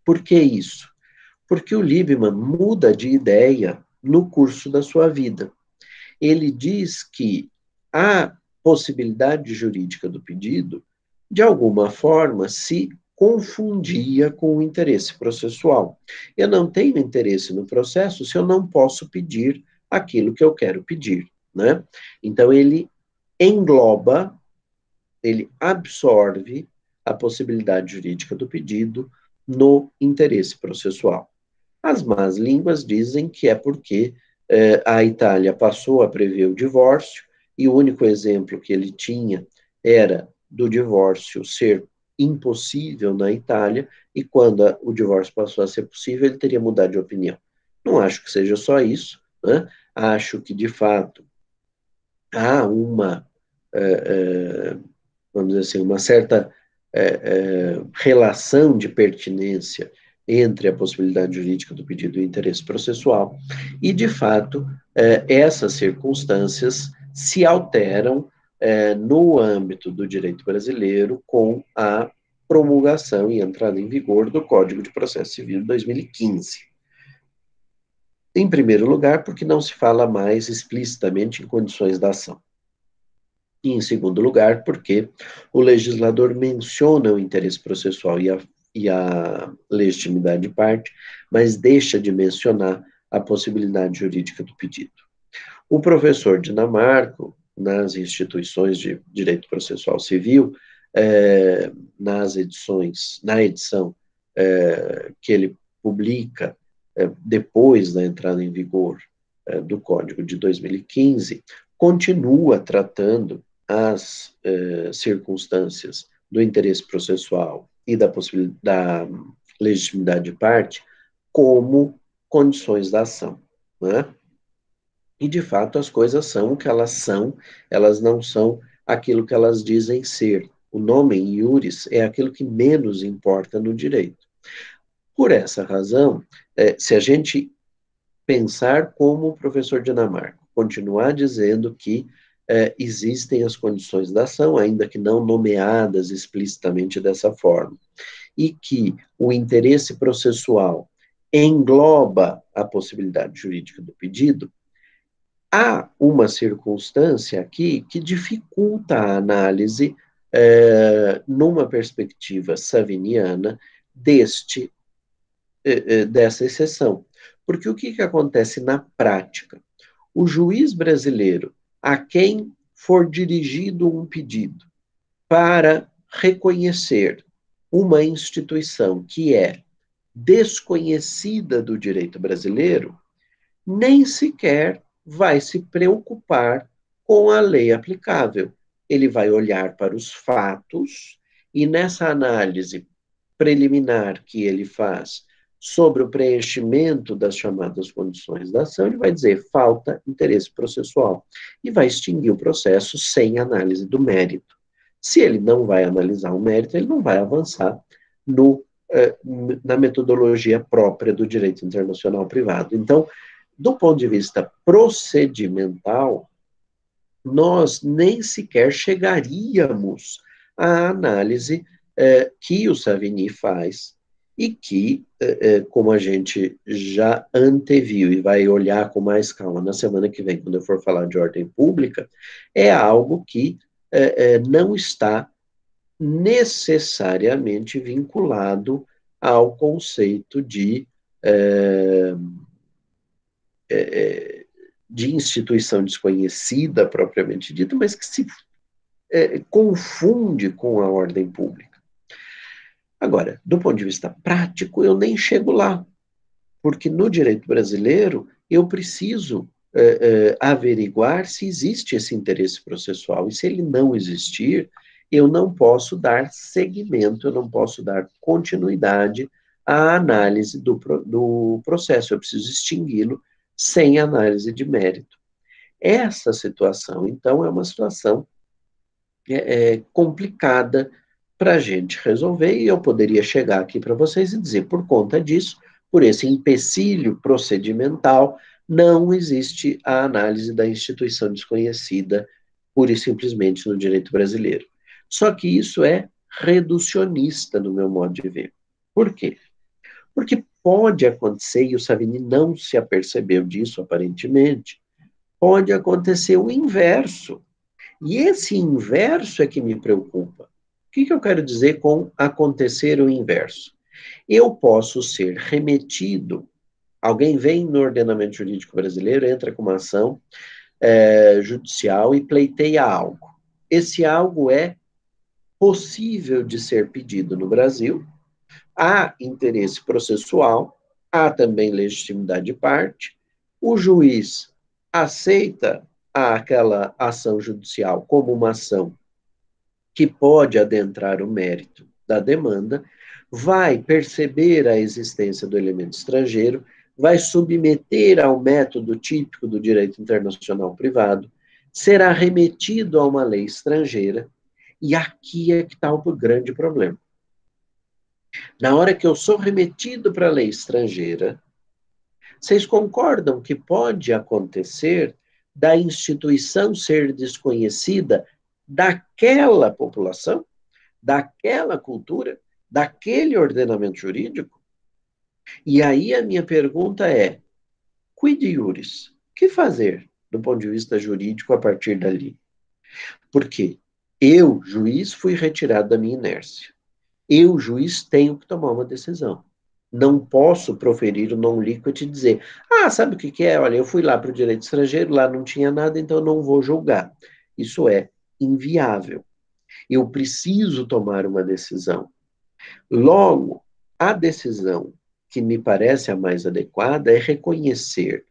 S1: Por que isso? Porque o Liebman muda de ideia no curso da sua vida. Ele diz que a possibilidade jurídica do pedido, de alguma forma, se confundia com o interesse processual. Eu não tenho interesse no processo se eu não posso pedir aquilo que eu quero pedir, né? Então ele engloba, ele absorve a possibilidade jurídica do pedido no interesse processual. As más línguas dizem que é porque eh, a Itália passou a prever o divórcio e o único exemplo que ele tinha era do divórcio ser impossível na Itália e quando a, o divórcio passou a ser possível, ele teria mudado de opinião. Não acho que seja só isso, né? acho que, de fato, há uma, eh, eh, vamos dizer assim, uma certa relação de pertinência entre a possibilidade jurídica do pedido e o interesse processual, e, de fato, eh, essas circunstâncias se alteram eh, no âmbito do direito brasileiro com a promulgação e entrada em vigor do Código de Processo Civil de 2015. Em primeiro lugar, porque não se fala mais explicitamente em condições da ação. E, em segundo lugar, porque o legislador menciona o interesse processual e a, e a legitimidade de parte, mas deixa de mencionar a possibilidade jurídica do pedido. O professor Dinamarco, nas instituições de direito processual civil, é, nas edições, na edição é, que ele publica é, depois da entrada em vigor é, do Código de 2015, continua tratando as é, circunstâncias do interesse processual e da da legitimidade de parte como condições da ação, né? E de fato as coisas são o que elas são, elas não são aquilo que elas dizem ser. O nome em iuris é aquilo que menos importa no direito. Por essa razão, é, se a gente pensar como o professor Dinamarca, continuar dizendo que é, existem as condições da ação, ainda que não nomeadas explicitamente dessa forma, e que o interesse processual engloba a possibilidade jurídica do pedido, há uma circunstância aqui que dificulta a análise é, numa perspectiva saviniana deste é, é, dessa exceção. Porque o que, que acontece na prática? O juiz brasileiro, a quem for dirigido um pedido para reconhecer uma instituição que é desconhecida do direito brasileiro, nem sequer vai se preocupar com a lei aplicável. Ele vai olhar para os fatos e nessa análise preliminar que ele faz sobre o preenchimento das chamadas condições da ação, ele vai dizer falta interesse processual e vai extinguir o processo sem análise do mérito. Se ele não vai analisar o mérito, ele não vai avançar no, eh, na metodologia própria do direito internacional privado. Então, do ponto de vista procedimental, nós nem sequer chegaríamos à análise eh, que o Savini faz e que, eh, eh, como a gente já anteviu e vai olhar com mais calma na semana que vem, quando eu for falar de ordem pública, é algo que eh, não está necessariamente vinculado ao conceito de, de instituição desconhecida, propriamente dita, mas que se confunde com a ordem pública. Agora, do ponto de vista prático, eu nem chego lá, porque no direito brasileiro eu preciso é, é, averiguar se existe esse interesse processual, e se ele não existir, eu não posso dar seguimento, eu não posso dar continuidade à análise do, do processo, eu preciso extingui-lo sem análise de mérito. Essa situação, então, é uma situação é, complicada para a gente resolver, e eu poderia chegar aqui para vocês e dizer, por conta disso, por esse empecilho procedimental, não existe a análise da instituição desconhecida, pura e simplesmente no direito brasileiro. Só que isso é reducionista, no meu modo de ver. Por quê? Porque pode acontecer, e o Savini não se apercebeu disso aparentemente, pode acontecer o inverso. E esse inverso é que me preocupa. O que, que eu quero dizer com acontecer o inverso? Eu posso ser remetido, alguém vem no ordenamento jurídico brasileiro, entra com uma ação é, judicial e pleiteia algo. Esse algo é possível de ser pedido no Brasil, há interesse processual, há também legitimidade de parte, o juiz aceita aquela ação judicial como uma ação que pode adentrar o mérito da demanda, vai perceber a existência do elemento estrangeiro, vai submeter ao método típico do direito internacional privado, será remetido a uma lei estrangeira, e aqui é que está o grande problema. Na hora que eu sou remetido para a lei estrangeira, vocês concordam que pode acontecer da instituição ser desconhecida daquela população, daquela cultura, daquele ordenamento jurídico? E aí a minha pergunta é: quid iuris? Que fazer do ponto de vista jurídico a partir dali? Porque eu, juiz, fui retirado da minha inércia. Eu, juiz, tenho que tomar uma decisão. Não posso proferir o non liquid e dizer, ah, sabe o que, que é? Olha, eu fui lá para o direito estrangeiro, lá não tinha nada, então eu não vou julgar. Isso é inviável. Eu preciso tomar uma decisão. Logo, a decisão que me parece a mais adequada é reconhecer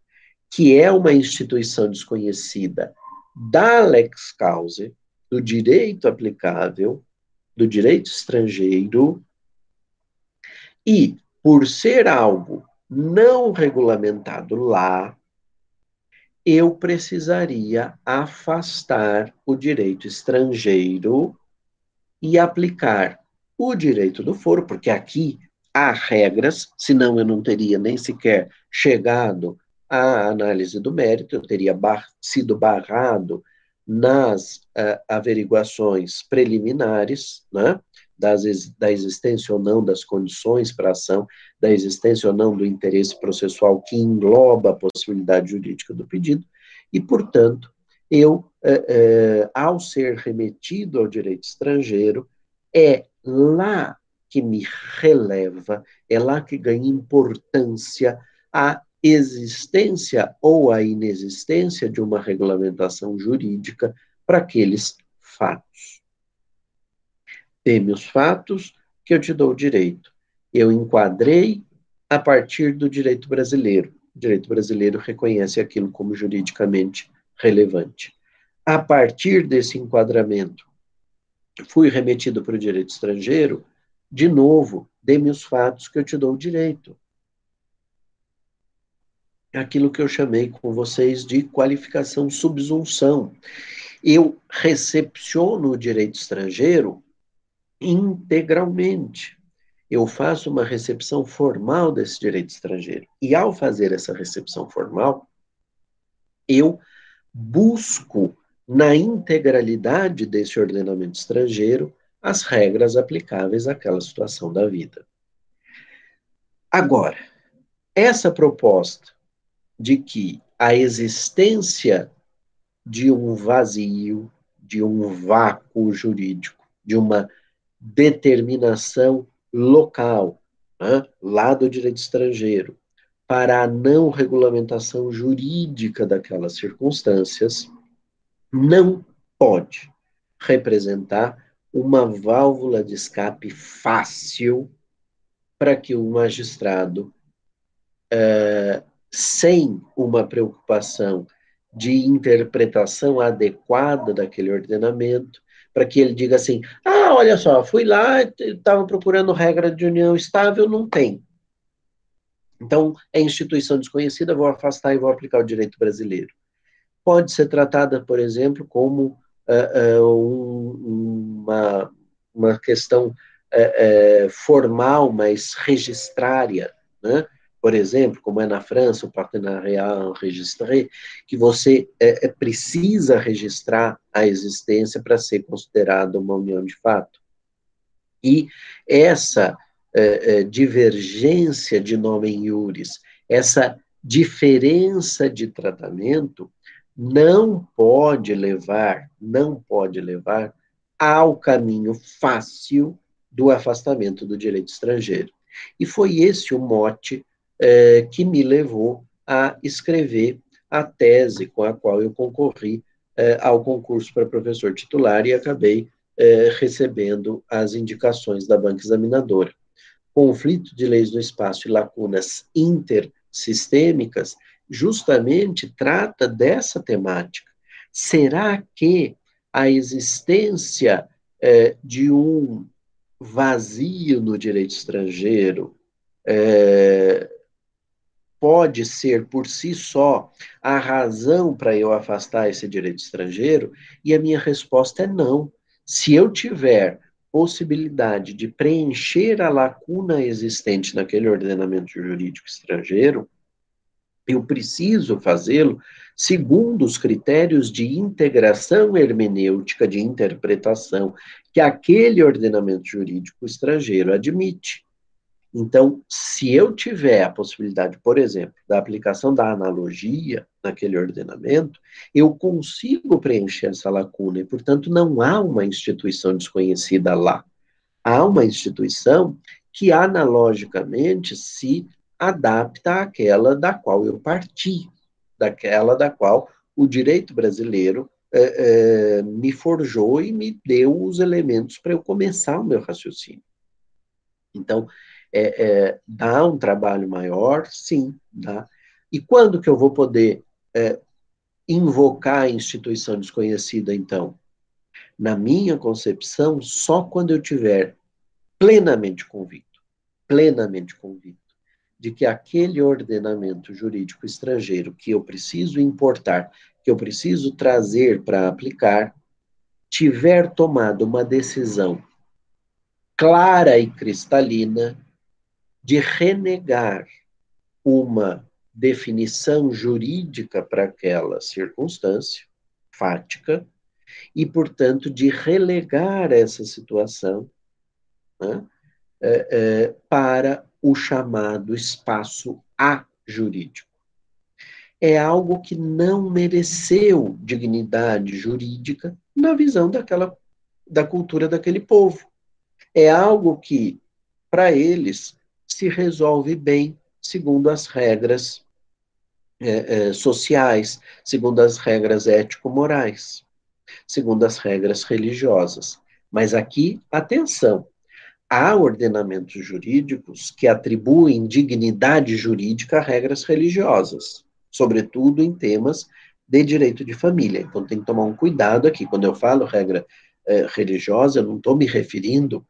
S1: que é uma instituição desconhecida da lex causa, do direito aplicável, do direito estrangeiro, e por ser algo não regulamentado lá, eu precisaria afastar o direito estrangeiro e aplicar o direito do foro, porque aqui há regras, senão eu não teria nem sequer chegado à análise do mérito, eu teria bar sido barrado nas uh, averiguações preliminares, né, das, da existência ou não das condições para ação, da existência ou não do interesse processual que engloba a possibilidade jurídica do pedido, e, portanto, eu, eh, eh, ao ser remetido ao direito estrangeiro, é lá que me releva, é lá que ganha importância a existência ou a inexistência de uma regulamentação jurídica para aqueles fatos. Teme os fatos que eu te dou o direito. Eu enquadrei a partir do direito brasileiro. O direito brasileiro reconhece aquilo como juridicamente relevante. A partir desse enquadramento, fui remetido para o direito estrangeiro, de novo, dê-me os fatos que eu te dou o direito. Aquilo que eu chamei com vocês de qualificação subsunção. Eu recepciono o direito estrangeiro integralmente. Eu faço uma recepção formal desse direito estrangeiro. E ao fazer essa recepção formal, eu busco na integralidade desse ordenamento estrangeiro as regras aplicáveis àquela situação da vida. Agora, essa proposta de que a existência de um vazio, de um vácuo jurídico, de uma determinação local, né, lá do direito estrangeiro, para a não regulamentação jurídica daquelas circunstâncias, não pode representar uma válvula de escape fácil para que o magistrado, uh, sem uma preocupação de interpretação adequada daquele ordenamento, para que ele diga assim: ah, olha só, fui lá, estava procurando regra de união estável, não tem. Então, é instituição desconhecida, vou afastar e vou aplicar o direito brasileiro. Pode ser tratada, por exemplo, como uh, uh, uma, uma questão uh, formal, mas registrária, né? Por exemplo, como é na França, o partenariat enregistré, que você é, precisa registrar a existência para ser considerada uma união de fato. E essa é, é, divergência de nome em iuris, essa diferença de tratamento, não pode levar, não pode levar ao caminho fácil do afastamento do direito estrangeiro. E foi esse o mote é, que me levou a escrever a tese com a qual eu concorri é, ao concurso para professor titular e acabei é, recebendo as indicações da banca examinadora. Conflito de leis do espaço e lacunas intersistêmicas justamente trata dessa temática. Será que a existência é, de um vazio no direito estrangeiro é, pode ser por si só a razão para eu afastar esse direito estrangeiro? E a minha resposta é não. Se eu tiver possibilidade de preencher a lacuna existente naquele ordenamento jurídico estrangeiro, Eu preciso fazê-lo segundo os critérios de integração hermenêutica, de interpretação, que aquele ordenamento jurídico estrangeiro admite. Então, se eu tiver a possibilidade, por exemplo, da aplicação da analogia naquele ordenamento, eu consigo preencher essa lacuna e, portanto, não há uma instituição desconhecida lá. Há uma instituição que analogicamente se adapta àquela da qual eu parti, daquela da qual o direito brasileiro é, é, me forjou e me deu os elementos para eu começar o meu raciocínio. Então, é, é, dá um trabalho maior? Sim, dá. E quando que eu vou poder é, invocar a instituição desconhecida, então? Na minha concepção, só quando eu tiver plenamente convicto, plenamente convicto, de que aquele ordenamento jurídico estrangeiro que eu preciso importar, que eu preciso trazer para aplicar, tiver tomado uma decisão clara e cristalina de renegar uma definição jurídica para aquela circunstância fática e, portanto, de relegar essa situação né, é, é, para o chamado espaço A jurídico. É algo que não mereceu dignidade jurídica na visão daquela da cultura daquele povo. É algo que, para eles, se resolve bem segundo as regras é, é, sociais, segundo as regras ético-morais, segundo as regras religiosas. Mas aqui, atenção, há ordenamentos jurídicos que atribuem dignidade jurídica a regras religiosas, sobretudo em temas de direito de família. Então tem que tomar um cuidado aqui. Quando eu falo regra é, religiosa, eu não estou me referindo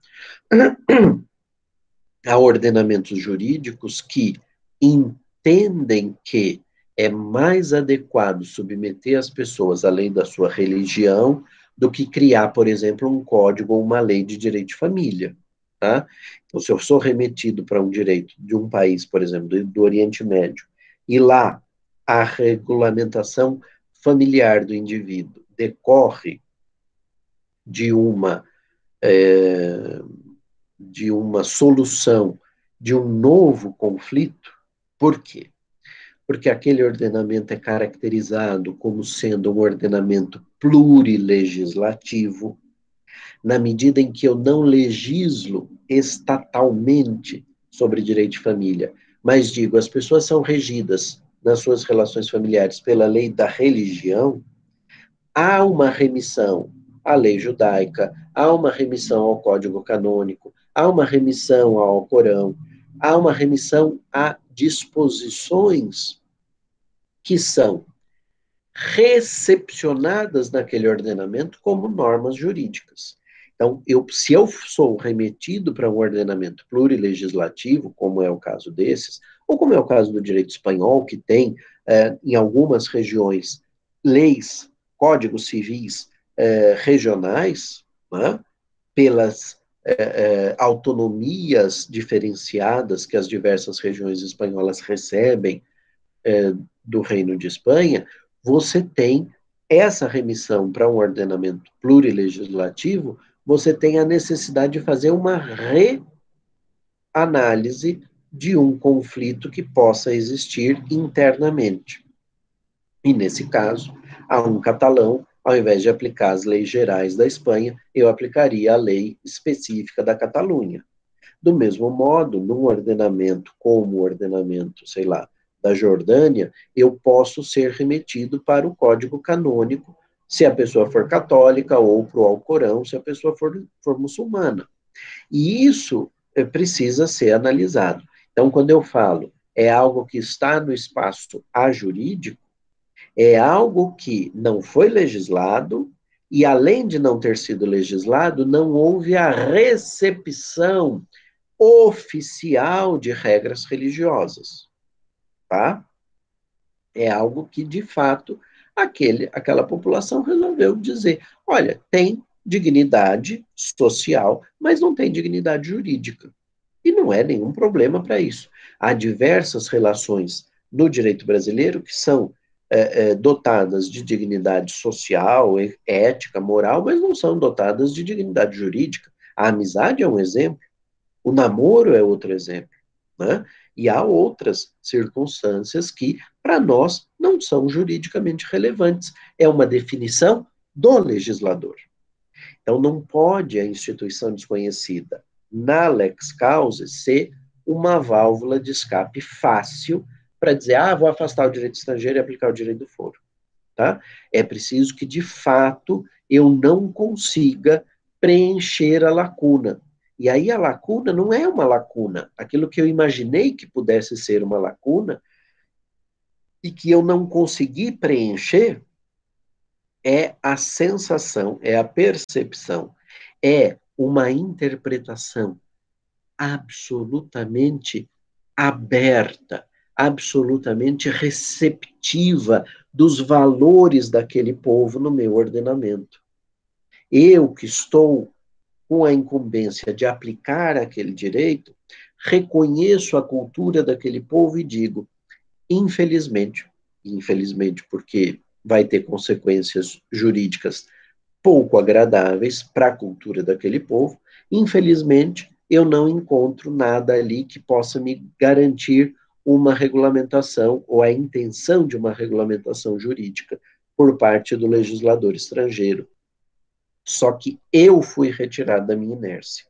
S1: a ordenamentos jurídicos que entendem que é mais adequado submeter as pessoas lei da sua religião do que criar, por exemplo, um código ou uma lei de direito de família. Tá? Então, se eu sou remetido para um direito de um país, por exemplo, do, do Oriente Médio, e lá a regulamentação familiar do indivíduo decorre de uma é, de uma solução de um novo conflito. Por quê? Porque aquele ordenamento é caracterizado como sendo um ordenamento plurilegislativo, na medida em que eu não legislo estatalmente sobre direito de família, mas digo, as pessoas são regidas nas suas relações familiares pela lei da religião, há uma remissão à lei judaica, há uma remissão ao código canônico, há uma remissão ao Corão, há uma remissão a disposições que são recepcionadas naquele ordenamento como normas jurídicas. Então, eu, se eu sou remetido para um ordenamento plurilegislativo, como é o caso desses, ou como é o caso do direito espanhol, que tem, é, em algumas regiões, leis, códigos civis é, regionais, né, pelas é, é, autonomias diferenciadas que as diversas regiões espanholas recebem é, do Reino de Espanha, você tem essa remissão para um ordenamento plurilegislativo, você tem a necessidade de fazer uma reanálise de um conflito que possa existir internamente. E nesse caso, há um catalão ao invés de aplicar as leis gerais da Espanha, eu aplicaria a lei específica da Catalunha. Do mesmo modo, num ordenamento como o ordenamento, sei lá, da Jordânia, eu posso ser remetido para o código canônico, se a pessoa for católica, ou para o Alcorão, se a pessoa for, for muçulmana. E isso é, precisa ser analisado. Então, quando eu falo é algo que está no espaço ajurídico, é algo que não foi legislado e, além de não ter sido legislado, não houve a recepção oficial de regras religiosas, tá? É algo que, de fato, aquele, aquela população resolveu dizer, olha, tem dignidade social, mas não tem dignidade jurídica. E não é nenhum problema para isso. Há diversas relações no direito brasileiro que são é, é, dotadas de dignidade social, ética, moral, mas não são dotadas de dignidade jurídica. A amizade é um exemplo, o namoro é outro exemplo, né? E há outras circunstâncias que, para nós, não são juridicamente relevantes. É uma definição do legislador. Então, não pode a instituição desconhecida, na lex causa, ser uma válvula de escape fácil para dizer, ah, vou afastar o direito estrangeiro e aplicar o direito do foro. Tá? É preciso que, de fato, eu não consiga preencher a lacuna. E aí a lacuna não é uma lacuna. Aquilo que eu imaginei que pudesse ser uma lacuna e que eu não consegui preencher é a sensação, é a percepção, é uma interpretação absolutamente aberta, absolutamente receptiva dos valores daquele povo no meu ordenamento. Eu que estou com a incumbência de aplicar aquele direito, reconheço a cultura daquele povo e digo, infelizmente, infelizmente porque vai ter consequências jurídicas pouco agradáveis para a cultura daquele povo, infelizmente, eu não encontro nada ali que possa me garantir uma regulamentação ou a intenção de uma regulamentação jurídica por parte do legislador estrangeiro só que eu fui retirado da minha inércia.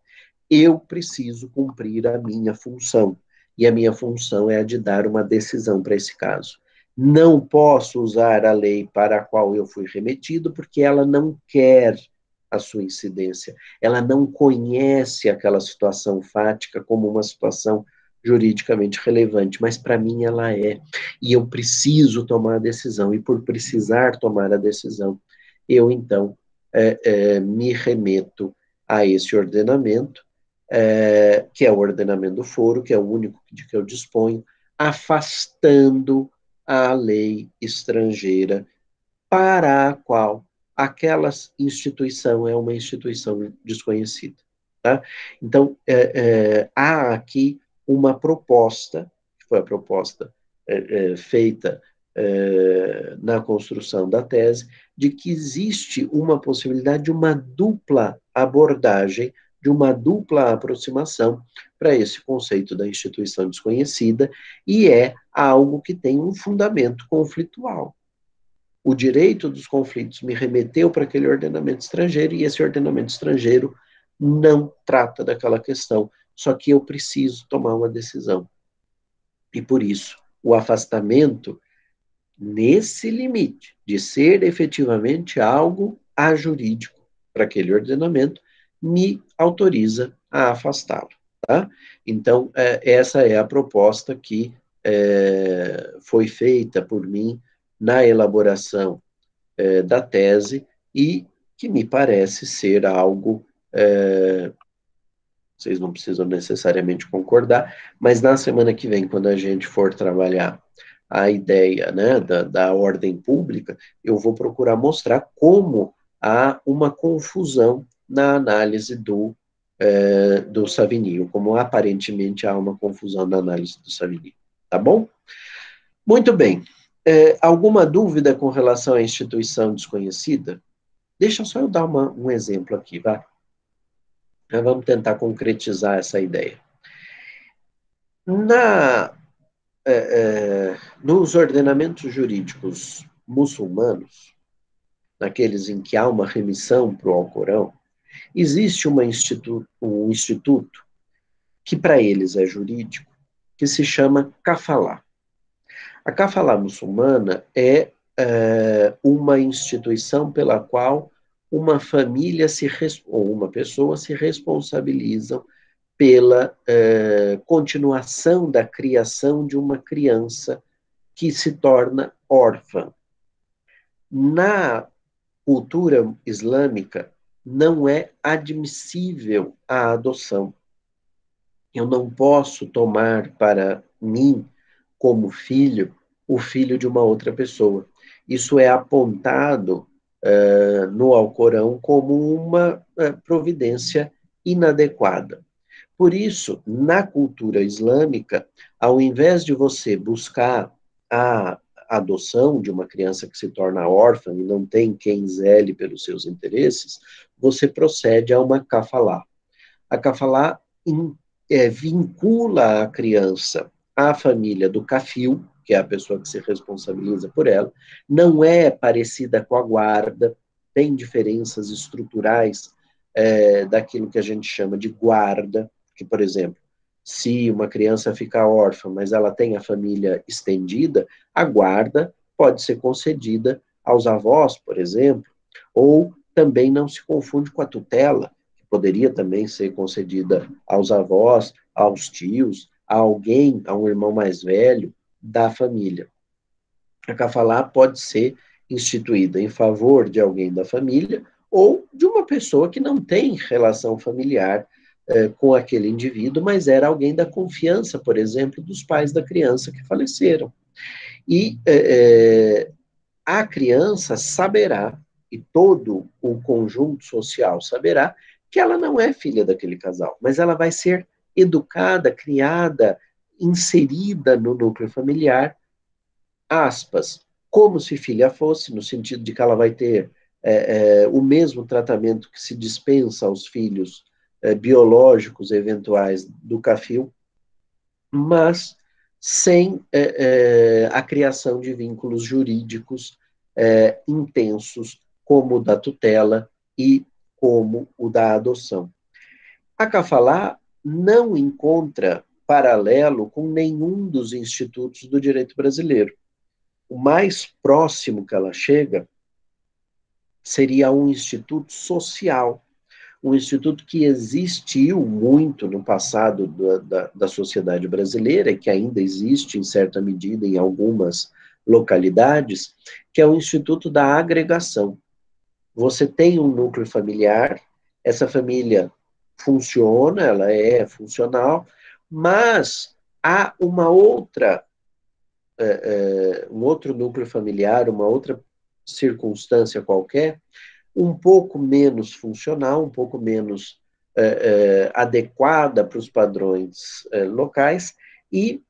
S1: Eu preciso cumprir a minha função. E a minha função é a de dar uma decisão para esse caso. Não posso usar a lei para a qual eu fui remetido, porque ela não quer a sua incidência. Ela não conhece aquela situação fática como uma situação juridicamente relevante, mas para mim ela é. E eu preciso tomar a decisão, e por precisar tomar a decisão, eu então é, é, me remeto a esse ordenamento, é, que é o ordenamento do foro, que é o único de que eu disponho, afastando a lei estrangeira para a qual aquela instituição é uma instituição desconhecida. Tá? Então, é, é, há aqui uma proposta, que foi a proposta é, feita na construção da tese, de que existe uma possibilidade de uma dupla abordagem, de uma dupla aproximação para esse conceito da instituição desconhecida, e é algo que tem um fundamento conflitual. O direito dos conflitos me remeteu para aquele ordenamento estrangeiro, e esse ordenamento estrangeiro não trata daquela questão, só que eu preciso tomar uma decisão. E por isso, o afastamento nesse limite de ser efetivamente algo ajurídico para aquele ordenamento, me autoriza a afastá-lo. Tá? Então, é, essa é a proposta que é, foi feita por mim na elaboração é, da tese e que me parece ser algo. Vocês não precisam necessariamente concordar, mas na semana que vem, quando a gente for trabalhar a ideia né, da, da ordem pública, eu vou procurar mostrar como há uma confusão na análise do, é, do Savigny, como aparentemente há uma confusão na análise do Savigny. Tá bom? Muito bem. É, alguma dúvida com relação à instituição desconhecida? Deixa só eu dar uma, um exemplo aqui, vai. Vamos tentar concretizar essa ideia. Na é, é, nos ordenamentos jurídicos muçulmanos, naqueles em que há uma remissão para o Alcorão, existe institu um instituto que para eles é jurídico, que se chama kafalá. A kafalá muçulmana é, é uma instituição pela qual uma família se ou uma pessoa se responsabilizam pela eh, continuação da criação de uma criança que se torna órfã. Na cultura islâmica, não é admissível a adoção. Eu não posso tomar para mim, como filho, o filho de uma outra pessoa. Isso é apontado uh, no Alcorão como uma uh, providência inadequada. Por isso, na cultura islâmica, ao invés de você buscar a adoção de uma criança que se torna órfã e não tem quem zele pelos seus interesses, você procede a uma kafalá. A kafalá é, vincula a criança à família do kafil, que é a pessoa que se responsabiliza por ela, não é parecida com a guarda, tem diferenças estruturais é, daquilo que a gente chama de guarda, que, por exemplo, se uma criança ficar órfã, mas ela tem a família estendida, a guarda pode ser concedida aos avós, por exemplo, ou também não se confunde com a tutela, que poderia também ser concedida aos avós, aos tios, a alguém, a um irmão mais velho da família. A kafalá pode ser instituída em favor de alguém da família ou de uma pessoa que não tem relação familiar eh, com aquele indivíduo, mas era alguém da confiança, por exemplo, dos pais da criança que faleceram. E eh, a criança saberá, e todo o conjunto social saberá, que ela não é filha daquele casal, mas ela vai ser educada, criada, inserida no núcleo familiar, aspas, como se filha fosse, no sentido de que ela vai ter é, é, o mesmo tratamento que se dispensa aos filhos é, biológicos eventuais do CAFIL, mas sem é, é, a criação de vínculos jurídicos é, intensos, como o da tutela e como o da adoção. A Cafalá não encontra paralelo com nenhum dos institutos do direito brasileiro. O mais próximo que ela chega seria um instituto social, um instituto que existiu muito no passado da, da, da sociedade brasileira e que ainda existe em certa medida em algumas localidades, que é o Instituto da Agregação. Você tem um núcleo familiar, essa família funciona, ela é funcional, mas há uma outra, é, é, um outro núcleo familiar, uma outra circunstância qualquer, um pouco menos funcional, um pouco menos é, é, adequada para os padrões é, locais, e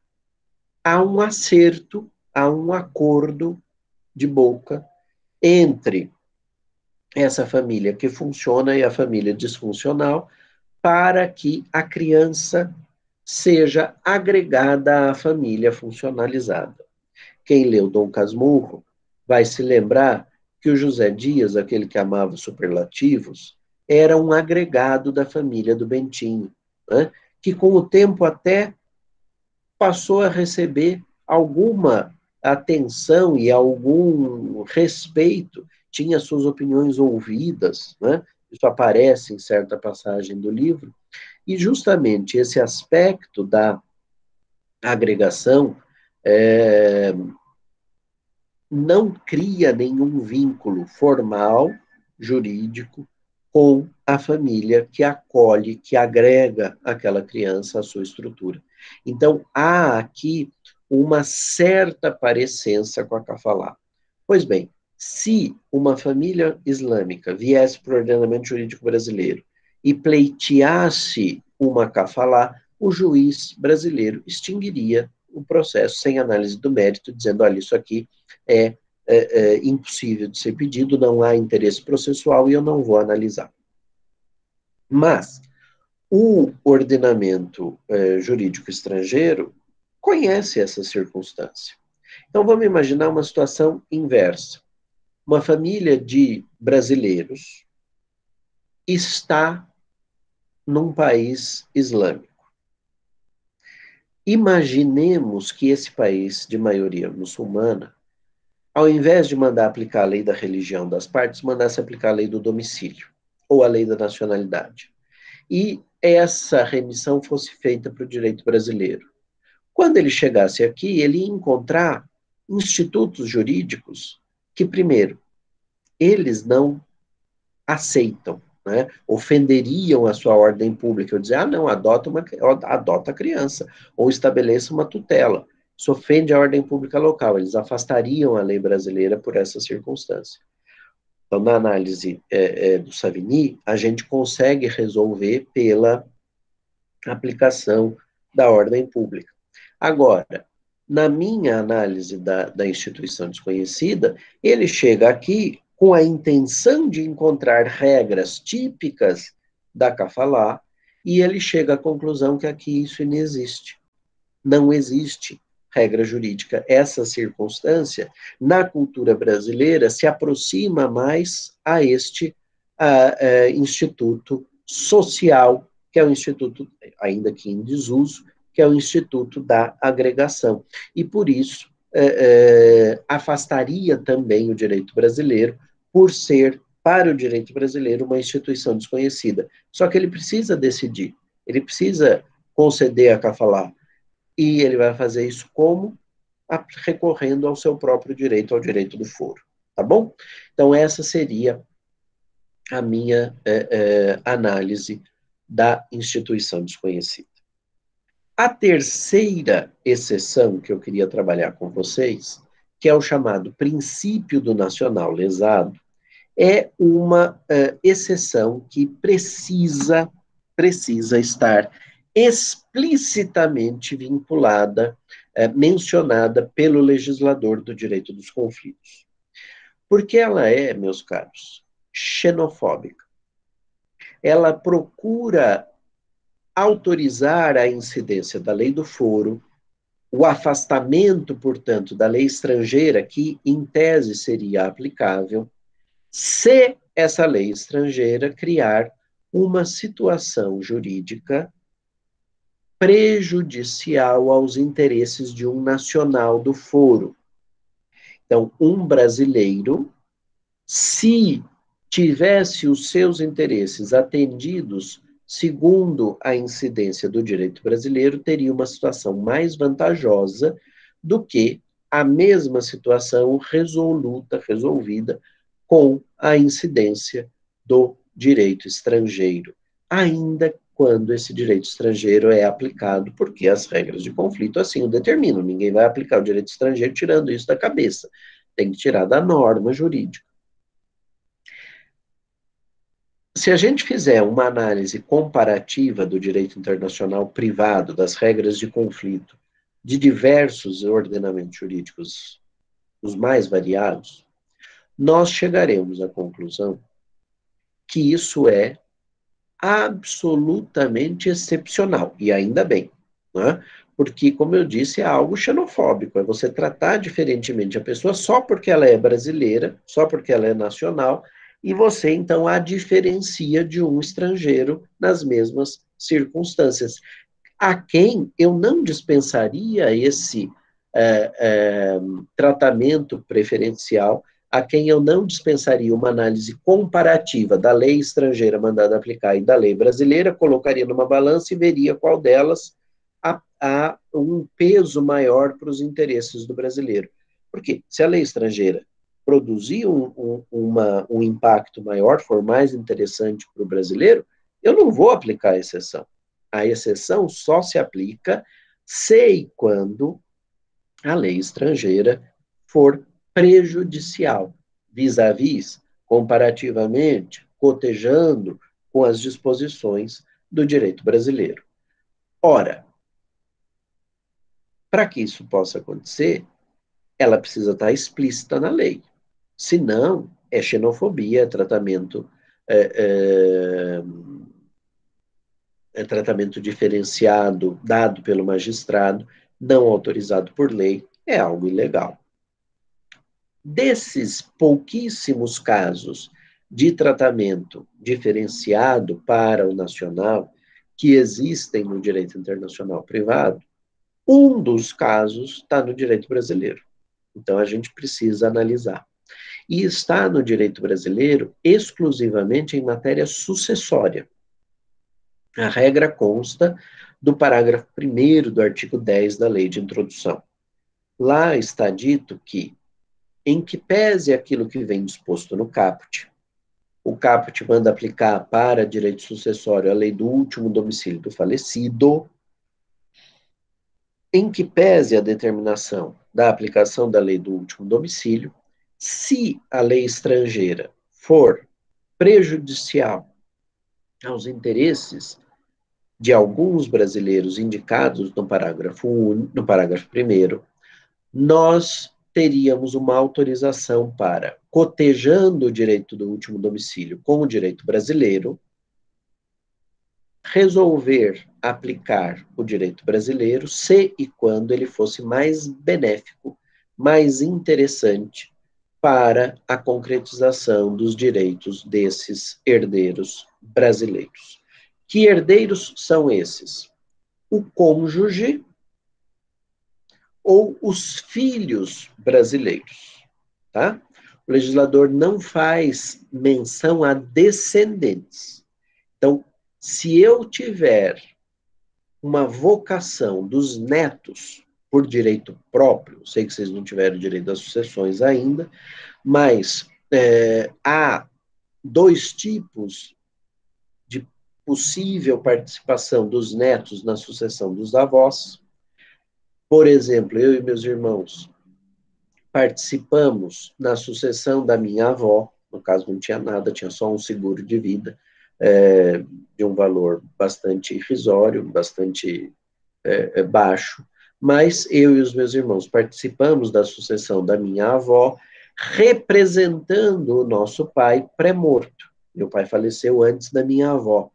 S1: há um acerto, há um acordo de boca entre essa família que funciona e a família disfuncional, para que a criança seja agregada à família funcionalizada. Quem leu Dom Casmurro vai se lembrar que o José Dias, aquele que amava superlativos, era um agregado da família do Bentinho, né? que com o tempo até passou a receber alguma atenção e algum respeito, tinha suas opiniões ouvidas, né? isso aparece em certa passagem do livro, e justamente esse aspecto da agregação é, não cria nenhum vínculo formal, jurídico, com a família que acolhe, que agrega aquela criança à sua estrutura. Então, há aqui uma certa parecença com a kafalá. Pois bem, se uma família islâmica viesse para o ordenamento jurídico brasileiro e pleiteasse uma kafalá, o juiz brasileiro extinguiria o processo sem análise do mérito, dizendo, olha, isso aqui é, é, é, impossível de ser pedido, não há interesse processual e eu não vou analisar. Mas o ordenamento é, jurídico estrangeiro conhece essa circunstância. Então vamos imaginar uma situação inversa. Uma família de brasileiros está num país islâmico. Imaginemos que esse país de maioria muçulmana, ao invés de mandar aplicar a lei da religião das partes, mandasse aplicar a lei do domicílio ou a lei da nacionalidade. E essa remissão fosse feita para o direito brasileiro. Quando ele chegasse aqui, ele ia encontrar institutos jurídicos que, primeiro, eles não aceitam né, ofenderiam a sua ordem pública. Eu dizer, ah, não, adota, uma, adota a criança, ou estabeleça uma tutela. Isso ofende a ordem pública local, eles afastariam a lei brasileira por essa circunstância. Então, na análise é, é, do Savini, a gente consegue resolver pela aplicação da ordem pública. Agora, na minha análise da, da instituição desconhecida, ele chega aqui com a intenção de encontrar regras típicas da Kafalá, e ele chega à conclusão que aqui isso não existe. Não existe regra jurídica. Essa circunstância, na cultura brasileira, se aproxima mais a este a, a, instituto social, que é o instituto, ainda que em desuso, que é o instituto da agregação. E por isso é, é, afastaria também o direito brasileiro, por ser, para o direito brasileiro, uma instituição desconhecida. Só que ele precisa decidir, ele precisa conceder a Cafalá, e ele vai fazer isso como? Recorrendo ao seu próprio direito, ao direito do foro. Tá bom? Então, essa seria a minha é, é, análise da instituição desconhecida. A terceira exceção que eu queria trabalhar com vocês, que é o chamado princípio do nacional lesado, é uma uh, exceção que precisa precisa estar explicitamente vinculada, é, mencionada pelo legislador do direito dos conflitos. Porque ela é, meus caros, xenofóbica. Ela procura autorizar a incidência da lei do foro, o afastamento, portanto, da lei estrangeira, que em tese seria aplicável, se essa lei estrangeira criar uma situação jurídica prejudicial aos interesses de um nacional do foro. Então, um brasileiro, se tivesse os seus interesses atendidos segundo a incidência do direito brasileiro, teria uma situação mais vantajosa do que a mesma situação resoluta, resolvida com a incidência do direito estrangeiro, ainda quando esse direito estrangeiro é aplicado, porque as regras de conflito assim o determinam. Ninguém vai aplicar o direito estrangeiro tirando isso da cabeça. Tem que tirar da norma jurídica. Se a gente fizer uma análise comparativa do direito internacional privado, das regras de conflito, de diversos ordenamentos jurídicos, os mais variados, nós chegaremos à conclusão que isso é absolutamente excepcional, e ainda bem, né? porque, como eu disse, é algo xenofóbico, é você tratar diferentemente a pessoa só porque ela é brasileira, só porque ela é nacional, e você, então, a diferencia de um estrangeiro nas mesmas circunstâncias. A quem eu não dispensaria esse é, é, tratamento preferencial a quem eu não dispensaria uma análise comparativa da lei estrangeira mandada aplicar e da lei brasileira, colocaria numa balança e veria qual delas há, um peso maior para os interesses do brasileiro. Porque se a lei estrangeira produzir um, um, uma, um impacto maior, for mais interessante para o brasileiro, eu não vou aplicar a exceção. A exceção só se aplica se e quando a lei estrangeira for prejudicial, vis-à-vis, comparativamente, cotejando com as disposições do direito brasileiro. Ora, para que isso possa acontecer, ela precisa estar explícita na lei. Senão, é xenofobia, é tratamento, é, é, é tratamento diferenciado dado pelo magistrado, não autorizado por lei, é algo ilegal. Desses pouquíssimos casos de tratamento diferenciado para o nacional que existem no direito internacional privado, um dos casos está no direito brasileiro. Então a gente precisa analisar. E está no direito brasileiro exclusivamente em matéria sucessória. A regra consta do parágrafo 1 do artigo 10 da Lei de Introdução. Lá está dito que em que pese aquilo que vem disposto no caput. O caput manda aplicar para direito sucessório a lei do último domicílio do falecido, em que pese a determinação da aplicação da lei do último domicílio, se a lei estrangeira for prejudicial aos interesses de alguns brasileiros indicados no parágrafo, no parágrafo 1, nós teríamos uma autorização para, cotejando o direito do último domicílio com o direito brasileiro, resolver aplicar o direito brasileiro se e quando ele fosse mais benéfico, mais interessante para a concretização dos direitos desses herdeiros brasileiros. Que herdeiros são esses? O cônjuge ou os filhos brasileiros, tá? O legislador não faz menção a descendentes. Então, se eu tiver uma vocação dos netos por direito próprio, sei que vocês não tiveram direito das sucessões ainda, mas é, há dois tipos de possível participação dos netos na sucessão dos avós. Por exemplo, eu e meus irmãos participamos na sucessão da minha avó, no caso não tinha nada, tinha só um seguro de vida, é, de um valor bastante irrisório, bastante é, é, baixo, mas eu e os meus irmãos participamos da sucessão da minha avó, representando o nosso pai pré-morto. Meu pai faleceu antes da minha avó.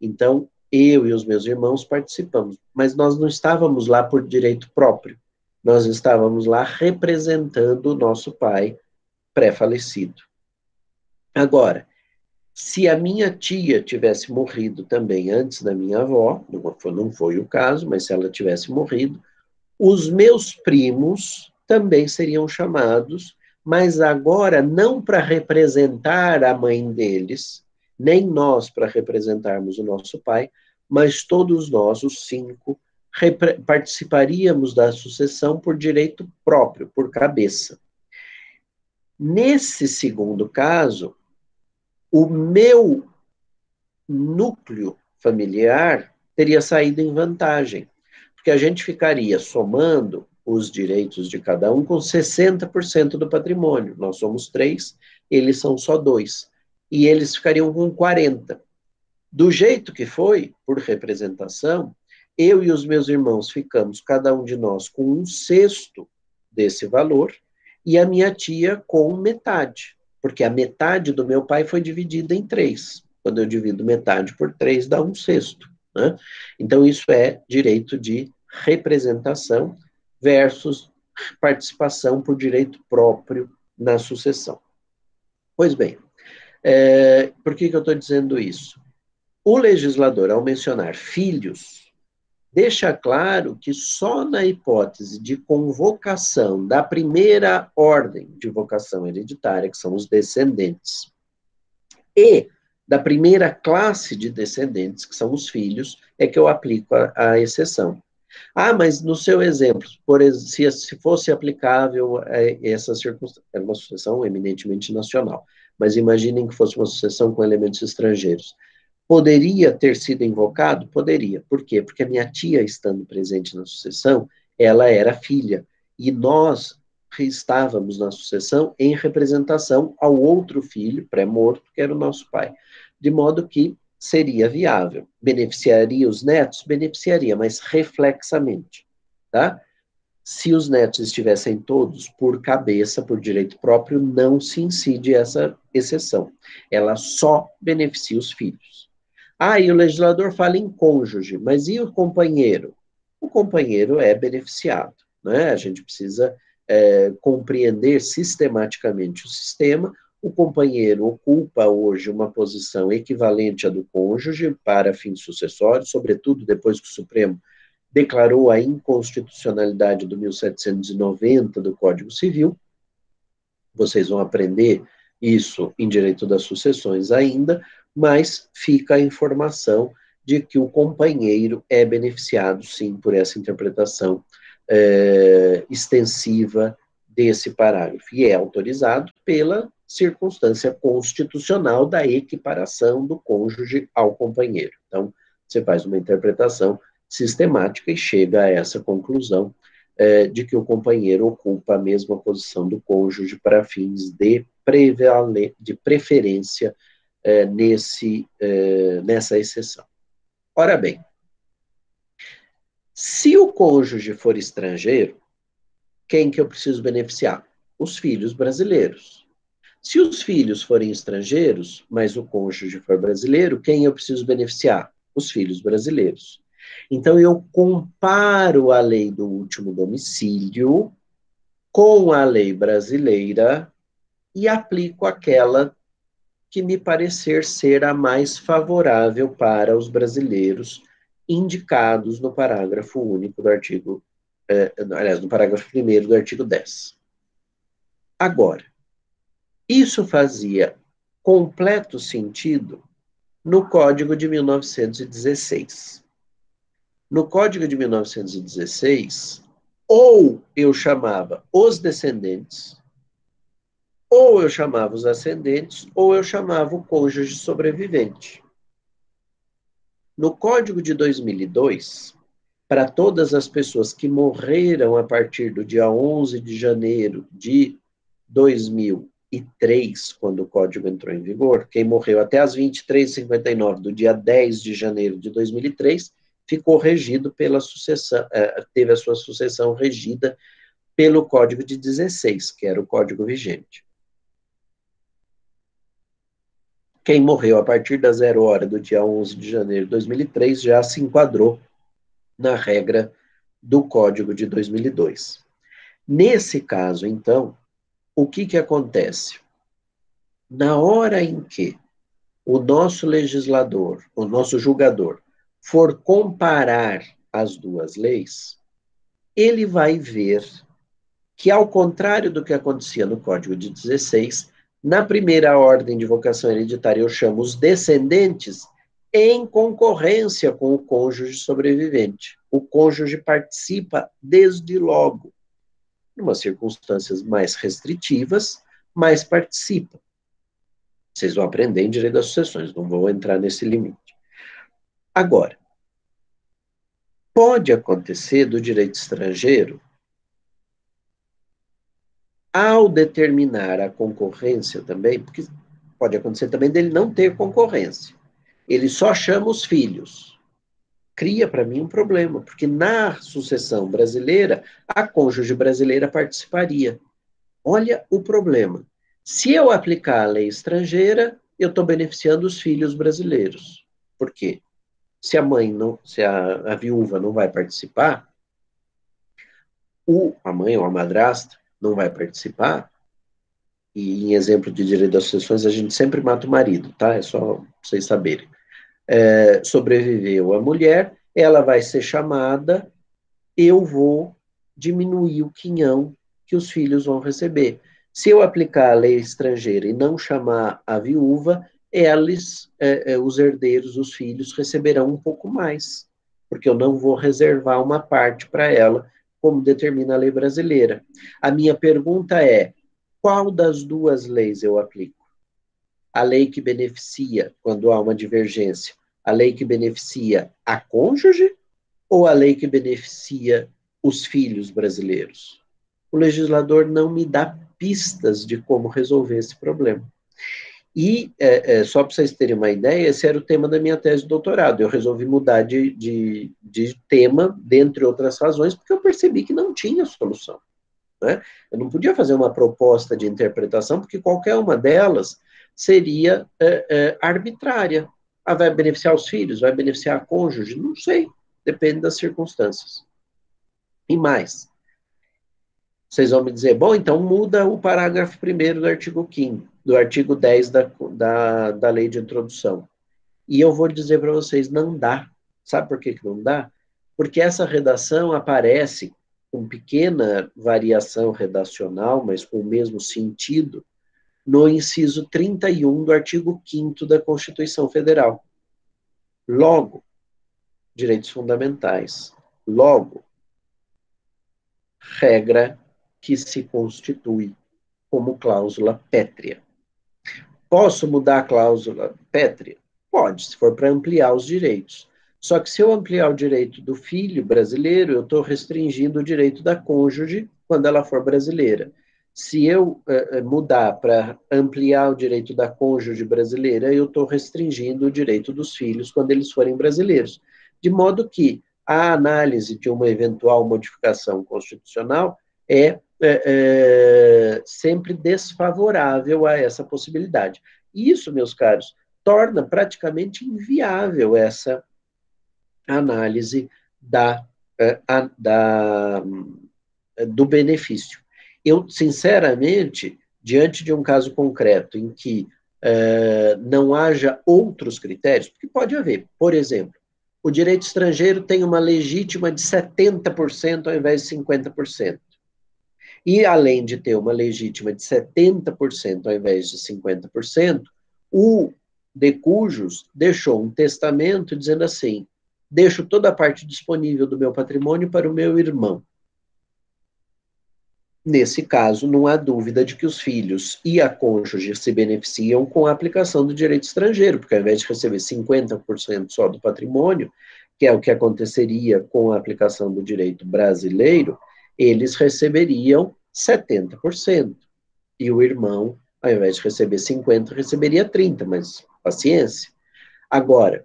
S1: Então, eu e os meus irmãos participamos, mas nós não estávamos lá por direito próprio. Nós estávamos lá representando o nosso pai pré-falecido. Agora, se a minha tia tivesse morrido também antes da minha avó, não foi o caso, mas se ela tivesse morrido, os meus primos também seriam chamados, mas agora não para representar a mãe deles, nem nós para representarmos o nosso pai, mas todos nós, os cinco, participaríamos da sucessão por direito próprio, por cabeça. Nesse segundo caso, o meu núcleo familiar teria saído em vantagem, porque a gente ficaria somando os direitos de cada um com 60% do patrimônio. Nós somos três, eles são só dois. E eles ficariam com 40%. Do jeito que foi, por representação, eu e os meus irmãos ficamos, cada um de nós, com um sexto desse valor, e a minha tia com metade, porque a metade do meu pai foi dividida em três. Quando eu divido metade por três, dá um sexto. Né? Então, isso é direito de representação versus participação por direito próprio na sucessão. Pois bem, é, por que, que eu estou dizendo isso? O legislador, ao mencionar filhos, deixa claro que só na hipótese de convocação da primeira ordem de vocação hereditária, que são os descendentes, e da primeira classe de descendentes, que são os filhos, é que eu aplico a, a exceção. Ah, mas no seu exemplo, por, se, se fosse aplicável essa circunstância, era uma sucessão eminentemente nacional, mas imaginem que fosse uma sucessão com elementos estrangeiros. Poderia ter sido invocado? Poderia. Por quê? Porque a minha tia, estando presente na sucessão, ela era filha. E nós estávamos na sucessão em representação ao outro filho pré-morto, que era o nosso pai. De modo que seria viável. Beneficiaria os netos? Beneficiaria, mas reflexamente. Tá? Se os netos estivessem todos por cabeça, por direito próprio, não se incide essa exceção. Ela só beneficia os filhos. Ah, e o legislador fala em cônjuge, mas e o companheiro? O companheiro é beneficiado, né? A gente precisa é, compreender sistematicamente o sistema. O companheiro ocupa hoje uma posição equivalente à do cônjuge para fins sucessórios, sobretudo depois que o Supremo declarou a inconstitucionalidade do 1790 do Código Civil. Vocês vão aprender isso em direito das sucessões ainda, mas fica a informação de que o companheiro é beneficiado, sim, por essa interpretação é, extensiva desse parágrafo, e é autorizado pela circunstância constitucional da equiparação do cônjuge ao companheiro. Então, você faz uma interpretação sistemática e chega a essa conclusão é, de que o companheiro ocupa a mesma posição do cônjuge para fins de, de preferência é, nesse, é, nessa exceção. Ora bem, se o cônjuge for estrangeiro, quem que eu preciso beneficiar? Os filhos brasileiros. Se os filhos forem estrangeiros, mas o cônjuge for brasileiro, quem eu preciso beneficiar? Os filhos brasileiros. Então, eu comparo a lei do último domicílio com a lei brasileira e aplico aquela que me parecer ser a mais favorável para os brasileiros indicados no parágrafo único do artigo, eh, aliás, no parágrafo 1 do artigo 10. Agora, isso fazia completo sentido no Código de 1916. No Código de 1916, ou eu chamava os descendentes, ou eu chamava os ascendentes, ou eu chamava o cônjuge sobrevivente. No Código de 2002, para todas as pessoas que morreram a partir do dia 11 de janeiro de 2003, quando o código entrou em vigor, quem morreu até as 23h59 do dia 10 de janeiro de 2003, ficou regido pela sucessão, eh, teve a sua sucessão regida pelo Código de 16, que era o código vigente. Quem morreu a partir da zero hora do dia 11 de janeiro de 2003 já se enquadrou na regra do Código de 2002. Nesse caso, então, o que, que acontece? Na hora em que o nosso legislador, o nosso julgador, for comparar as duas leis, ele vai ver que, ao contrário do que acontecia no Código de 16, na primeira ordem de vocação hereditária, eu chamo os descendentes em concorrência com o cônjuge sobrevivente. O cônjuge participa desde logo, em circunstâncias mais restritivas, mas participa. Vocês vão aprender em direito das sucessões, não vou entrar nesse limite. Agora, pode acontecer do direito estrangeiro ao determinar a concorrência também, porque pode acontecer também dele não ter concorrência, ele só chama os filhos. Cria para mim um problema, porque na sucessão brasileira, a cônjuge brasileira participaria. Olha o problema. Se eu aplicar a lei estrangeira, eu estou beneficiando os filhos brasileiros. Por quê? Se a mãe não, se a, a viúva não vai participar, o, a mãe ou a madrasta não vai participar, e em exemplo de direito das sucessões, a gente sempre mata o marido, tá? É só vocês saberem. É, sobreviveu a mulher, ela vai ser chamada, eu vou diminuir o quinhão que os filhos vão receber. Se eu aplicar a lei estrangeira e não chamar a viúva, eles, é, os herdeiros, os filhos, receberão um pouco mais, porque eu não vou reservar uma parte para ela como determina a lei brasileira. A minha pergunta é: qual das duas leis eu aplico? A lei que beneficia, quando há uma divergência, a lei que beneficia a cônjuge ou a lei que beneficia os filhos brasileiros? O legislador não me dá pistas de como resolver esse problema. E, é, é, só para vocês terem uma ideia, esse era o tema da minha tese de doutorado. Eu resolvi mudar de, de, de tema, dentre outras razões, porque eu percebi que não tinha solução. Né? Eu não podia fazer uma proposta de interpretação, porque qualquer uma delas seria é, é arbitrária. Ah, vai beneficiar os filhos, vai beneficiar a cônjuge? Não sei, depende das circunstâncias. E mais, vocês vão me dizer, bom, então muda o parágrafo 1 do artigo 5 do artigo 10 da, da, da lei de introdução. E eu vou dizer para vocês, não dá. Sabe por que, que não dá? Porque essa redação aparece com pequena variação redacional, mas com o mesmo sentido, no inciso 31 do artigo 5 da Constituição Federal. Logo, direitos fundamentais. Logo, regra que se constitui como cláusula pétrea. Posso mudar a cláusula pétrea? Pode, se for para ampliar os direitos. Só que se eu ampliar o direito do filho brasileiro, eu estou restringindo o direito da cônjuge quando ela for brasileira. Se eu uh, mudar para ampliar o direito da cônjuge brasileira, eu estou restringindo o direito dos filhos quando eles forem brasileiros. De modo que a análise de uma eventual modificação constitucional é, é, é sempre desfavorável a essa possibilidade. Isso, meus caros, torna praticamente inviável essa análise da, é, da, do benefício. Eu, sinceramente, diante de um caso concreto em que uh, não haja outros critérios, porque pode haver, por exemplo, o direito estrangeiro tem uma legítima de 70% ao invés de 50%. E, além de ter uma legítima de 70% ao invés de 50%, o de cujos deixou um testamento dizendo assim: deixo toda a parte disponível do meu patrimônio para o meu irmão. Nesse caso, não há dúvida de que os filhos e a cônjuge se beneficiam com a aplicação do direito estrangeiro, porque ao invés de receber 50% só do patrimônio, que é o que aconteceria com a aplicação do direito brasileiro, eles receberiam 70%. E o irmão, ao invés de receber 50%, receberia 30%, mas paciência. Agora,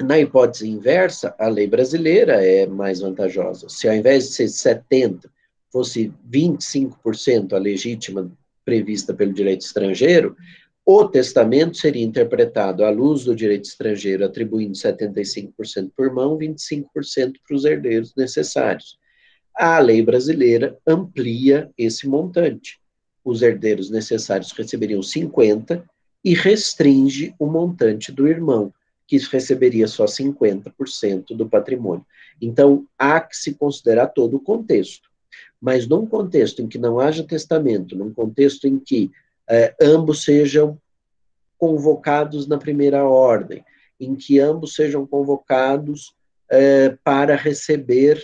S1: na hipótese inversa, a lei brasileira é mais vantajosa. Se ao invés de ser 70%, fosse 25% a legítima prevista pelo direito estrangeiro, o testamento seria interpretado à luz do direito estrangeiro, atribuindo 75% por irmão, 25% para os herdeiros necessários. A lei brasileira amplia esse montante. Os herdeiros necessários receberiam 50% e restringe o montante do irmão, que receberia só 50% do patrimônio. Então, há que se considerar todo o contexto. Mas num contexto em que não haja testamento, num contexto em que é, ambos sejam convocados na primeira ordem, em que ambos sejam convocados é, para receber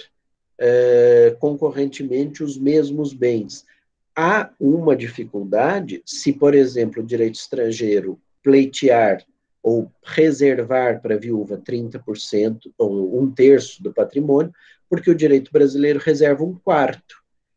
S1: é, concorrentemente os mesmos bens. Há uma dificuldade se, por exemplo, o direito estrangeiro pleitear ou reservar para a viúva 30% ou um terço do patrimônio, porque o direito brasileiro reserva um quarto.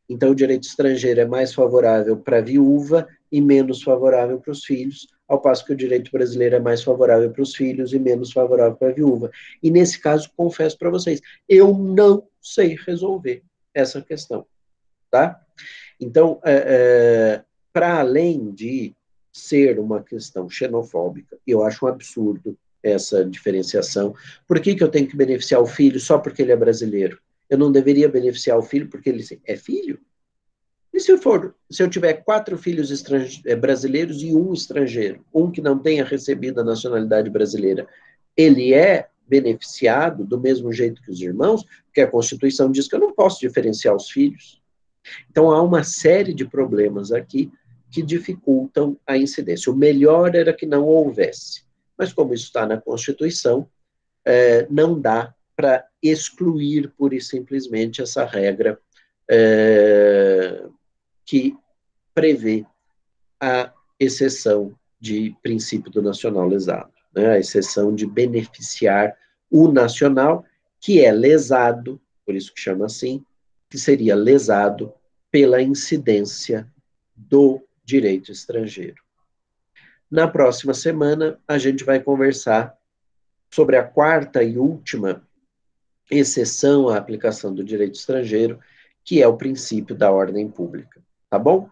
S1: Então, o direito estrangeiro é mais favorável para a viúva e menos favorável para os filhos, ao passo que o direito brasileiro é mais favorável para os filhos e menos favorável para a viúva. E nesse caso, confesso para vocês, eu não sei resolver essa questão, tá? Então, é, é, para além de ser uma questão xenofóbica, eu acho um absurdo essa diferenciação. Por que, que eu tenho que beneficiar o filho só porque ele é brasileiro? Eu não deveria beneficiar o filho porque ele é filho? Se eu for, se eu tiver quatro filhos eh, brasileiros e um estrangeiro, um que não tenha recebido a nacionalidade brasileira, ele é beneficiado do mesmo jeito que os irmãos, porque a Constituição diz que eu não posso diferenciar os filhos. Então há uma série de problemas aqui que dificultam a incidência. O melhor era que não houvesse, mas como isso está na Constituição, é, não dá para excluir pura e simplesmente essa regra é, que prevê a exceção de princípio do nacional lesado, né, a exceção de beneficiar o nacional, que é lesado, por isso que chama assim, que seria lesado pela incidência do direito estrangeiro. Na próxima semana, a gente vai conversar sobre a quarta e última exceção à aplicação do direito estrangeiro, que é o princípio da ordem pública. Tá bom?